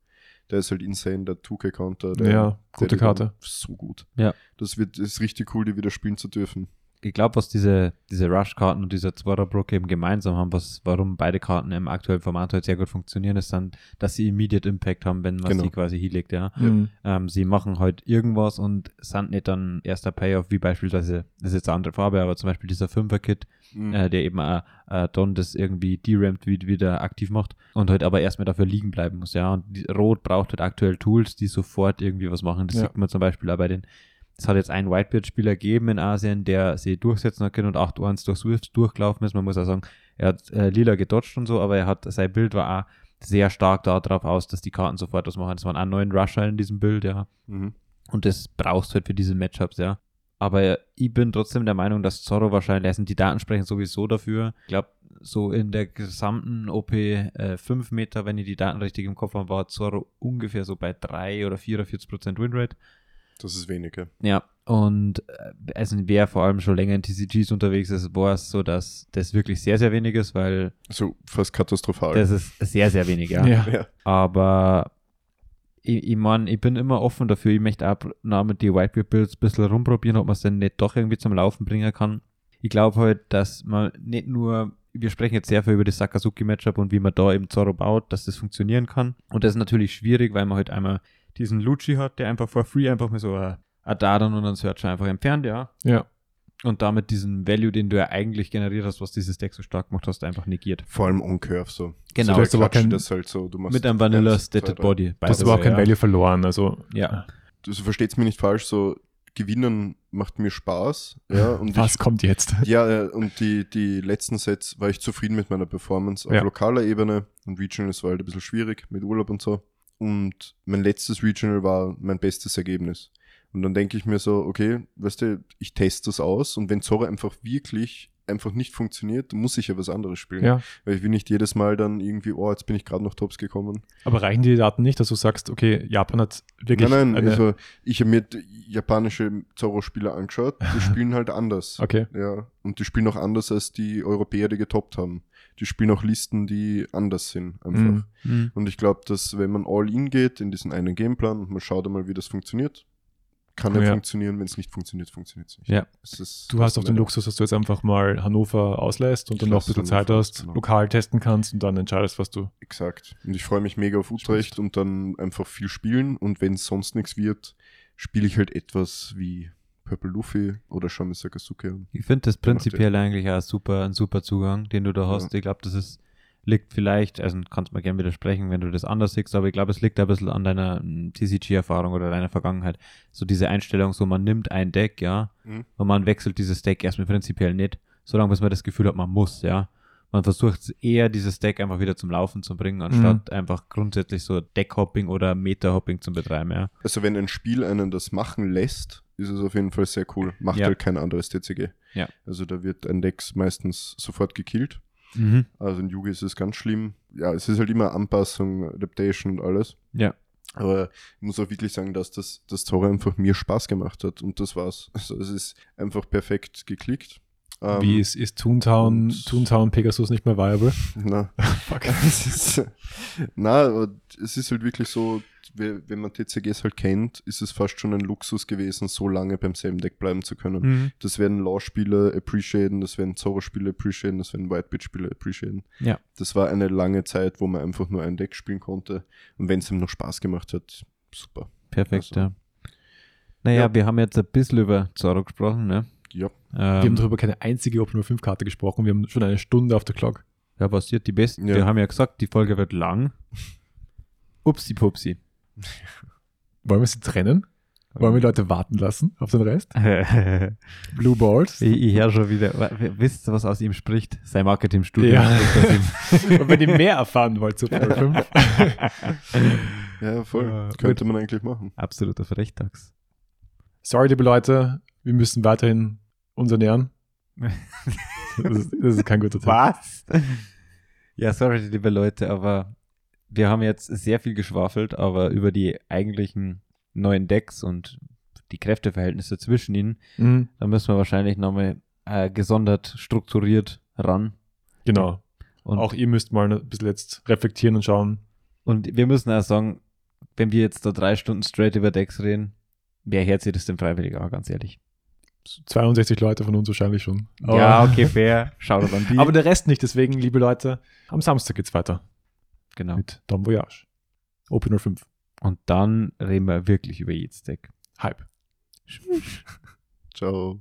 Der ist halt insane, der 2K-Counter. der- Ja, gute Karte. So gut. Ja. Das wird ist richtig cool, die wieder spielen zu dürfen. Ich glaube, was diese, diese Rush-Karten und dieser Zwarer-Brook eben gemeinsam haben, was, warum beide Karten im aktuellen Format halt sehr gut funktionieren, ist dann, dass sie Immediate Impact haben, wenn man Genau. sie quasi hinlegt, ja. Mhm. Ähm, sie machen halt irgendwas und sind nicht dann erster Payoff, wie beispielsweise, das ist jetzt eine andere Farbe, aber zum Beispiel dieser Fünfer-Kit, Mhm. äh, der eben äh, äh, Don das irgendwie derampt wie, wieder aktiv macht und halt aber erstmal dafür liegen bleiben muss, ja. Und die, Rot braucht halt aktuell Tools, die sofort irgendwie was machen. Das Ja. sieht man zum Beispiel auch bei den es hat jetzt einen Whitebeard-Spieler gegeben in Asien, der sie durchsetzen hat können und 8-1 durch Swift durchgelaufen ist. Man muss auch sagen, er hat äh, lila gedodged und so, aber er hat, sein Bild war auch sehr stark darauf aus, dass die Karten sofort was machen. Es waren auch neun Rusher in diesem Bild, ja. Mhm. Und das brauchst du halt für diese Matchups, ja. Aber ich bin trotzdem der Meinung, dass Zorro wahrscheinlich, also die Daten sprechen sowieso dafür. Ich glaube, so in der gesamten OP äh, 5 Meter, wenn ich die Daten richtig im Kopf habe, war Zorro ungefähr so bei 3 oder 44% Winrate. Das ist weniger. Ja, und äh, also wer vor allem schon länger in TCGs unterwegs ist, war es so, dass das wirklich sehr, sehr wenig ist, weil Also fast katastrophal. das ist sehr, sehr wenig, ja. Ja. ja. Aber ich, ich meine, ich bin immer offen dafür. Ich möchte auch noch mit die Whitebeard-Builds ein bisschen rumprobieren, ob man es denn nicht doch irgendwie zum Laufen bringen kann. Ich glaube halt, dass man nicht nur, wir sprechen jetzt sehr viel über das Sakazuki-Matchup und wie man da eben Zorro baut, dass das funktionieren kann. Und das ist natürlich schwierig, weil man halt einmal diesen Lucci hat, der einfach for free einfach mal so ein ein Dadan und einen Searcher einfach entfernt, ja. Ja. Und damit diesen Value, den du ja eigentlich generiert hast, was dieses Deck so stark macht, hast, einfach negiert. Vor allem on-curve so. Genau. So, Du hast aber kein- das halt so. Du machst Mit einem Vanilla Stated. Body. Du hast aber auch kein ja. Value verloren. Also Ja. Du versteht's mir nicht falsch, so gewinnen macht mir Spaß. Ja, und was ich, kommt jetzt? ja, äh, und die, die letzten Sets war ich zufrieden mit meiner Performance auf Ja. lokaler Ebene und Regional ist halt ein bisschen schwierig mit Urlaub und so. Und mein letztes Regional war mein bestes Ergebnis. Und dann denke ich mir so, okay, weißt du, ich teste das aus und wenn Zorro einfach wirklich einfach nicht funktioniert, muss ich ja was anderes spielen. Ja. Weil ich will nicht jedes Mal dann irgendwie, oh, jetzt bin ich gerade noch Tops gekommen. Aber reichen die Daten nicht, dass du sagst, okay, Japan hat wirklich nein, nein, also ich habe mir japanische Zorro-Spieler angeschaut, die spielen halt anders. Okay. Ja, und die spielen auch anders als die Europäer, die getoppt haben. Die spielen auch Listen, die anders sind, einfach. Mhm. Mhm. Und ich glaube, dass wenn man all in geht in diesen einen Gameplan und man schaut einmal, wie das funktioniert, kann er Ja. funktionieren. Wenn es nicht funktioniert, funktioniert es nicht. Ja. Es Du hast auch den Luxus, dass du jetzt einfach mal Hannover auslässt und Ich dann noch ein bisschen Zeit hast, genau. lokal testen kannst und dann entscheidest, was du. Exakt. Und ich freue mich mega auf Utrecht und dann einfach viel spielen. Und wenn es sonst nichts wird, spiele ich halt etwas wie Purple Luffy oder Shami Sakazuki an. Ich finde das prinzipiell eigentlich auch super, ein super Zugang, den du da hast. Ich glaube, das ist, liegt vielleicht, also kannst mal gerne widersprechen, wenn du das anders siehst, aber ich glaube, es liegt ein bisschen an deiner mm, TCG-Erfahrung oder deiner Vergangenheit. So diese Einstellung, so man nimmt ein Deck, ja, Mhm. und man wechselt dieses Deck erstmal prinzipiell nicht, solange bis man das Gefühl hat, man muss, ja. Man versucht eher dieses Deck einfach wieder zum Laufen zu bringen, anstatt einfach grundsätzlich so Deckhopping oder Meta-Hopping zu betreiben, ja. Also wenn ein Spiel einen das machen lässt, ist es auf jeden Fall sehr cool. Macht Ja. halt kein anderes TCG. Ja. Also da wird ein Deck meistens sofort gekillt. Also in Yugi ist es ganz schlimm. Ja, es ist halt immer Anpassung, Adaptation und alles. Ja. Aber ich muss auch wirklich sagen, dass das, das Tor einfach mir Spaß gemacht hat und das war's. Also es ist einfach perfekt geklickt. Ähm, Wie ist, ist Toontown, Toontown Pegasus nicht mehr viable? Na, Fuck. es ist, na, aber es ist halt wirklich so, we- wenn man TCGs halt kennt, ist es fast schon ein Luxus gewesen, so lange beim selben Deck bleiben zu können. Mhm. Das werden Law-Spieler appreciaten, das werden Zorro-Spieler appreciaten, das werden Whitebit-Spieler appreciaten. Ja. Das war eine lange Zeit, wo man einfach nur ein Deck spielen konnte. Und wenn es ihm noch Spaß gemacht hat, super. Perfekt, Also- ja. Naja, Ja. wir haben jetzt ein bisschen über Zorro gesprochen, ne? Ja. Wir haben Ähm, darüber keine einzige Open 5 Karte gesprochen. Wir haben schon eine Stunde auf der Clock. ja, passiert die besten. Ja. Wir haben ja gesagt, die Folge wird lang. Upsi pupsi. Wollen wir sie trennen? Wollen wir die Leute warten lassen auf den Rest? ich, Blue Balls. ich höre schon wieder. Wisst ihr, was aus ihm spricht? Sein Marketingstudio. Ja. Und wenn ihr mehr erfahren wollt zu Open 5, Ja, voll. Ja, Könnte man eigentlich machen. Absoluter Verrechtags. sorry, liebe Leute, wir müssen weiterhin uns ernähren. Das ist, das ist kein guter Tipp. Was? Ja, sorry, liebe Leute, aber wir haben jetzt sehr viel geschwafelt, aber über die eigentlichen neuen Decks und die Kräfteverhältnisse zwischen ihnen, Mhm. da müssen wir wahrscheinlich nochmal äh, gesondert strukturiert ran. Genau. Und, Auch ihr müsst mal bisschen jetzt reflektieren und schauen. und wir müssen auch sagen, wenn wir jetzt da drei Stunden straight über Decks reden, wer sich das denn freiwillig an, ganz ehrlich? 62 Leute von uns wahrscheinlich schon. Aber, ja, okay, fair. Schau dir an die. Aber der Rest nicht. Deswegen, liebe Leute, am Samstag geht's weiter genau. mit Dom Voyage. Open 5. Und dann reden wir wirklich über jedes Deck. Hype. Ciao.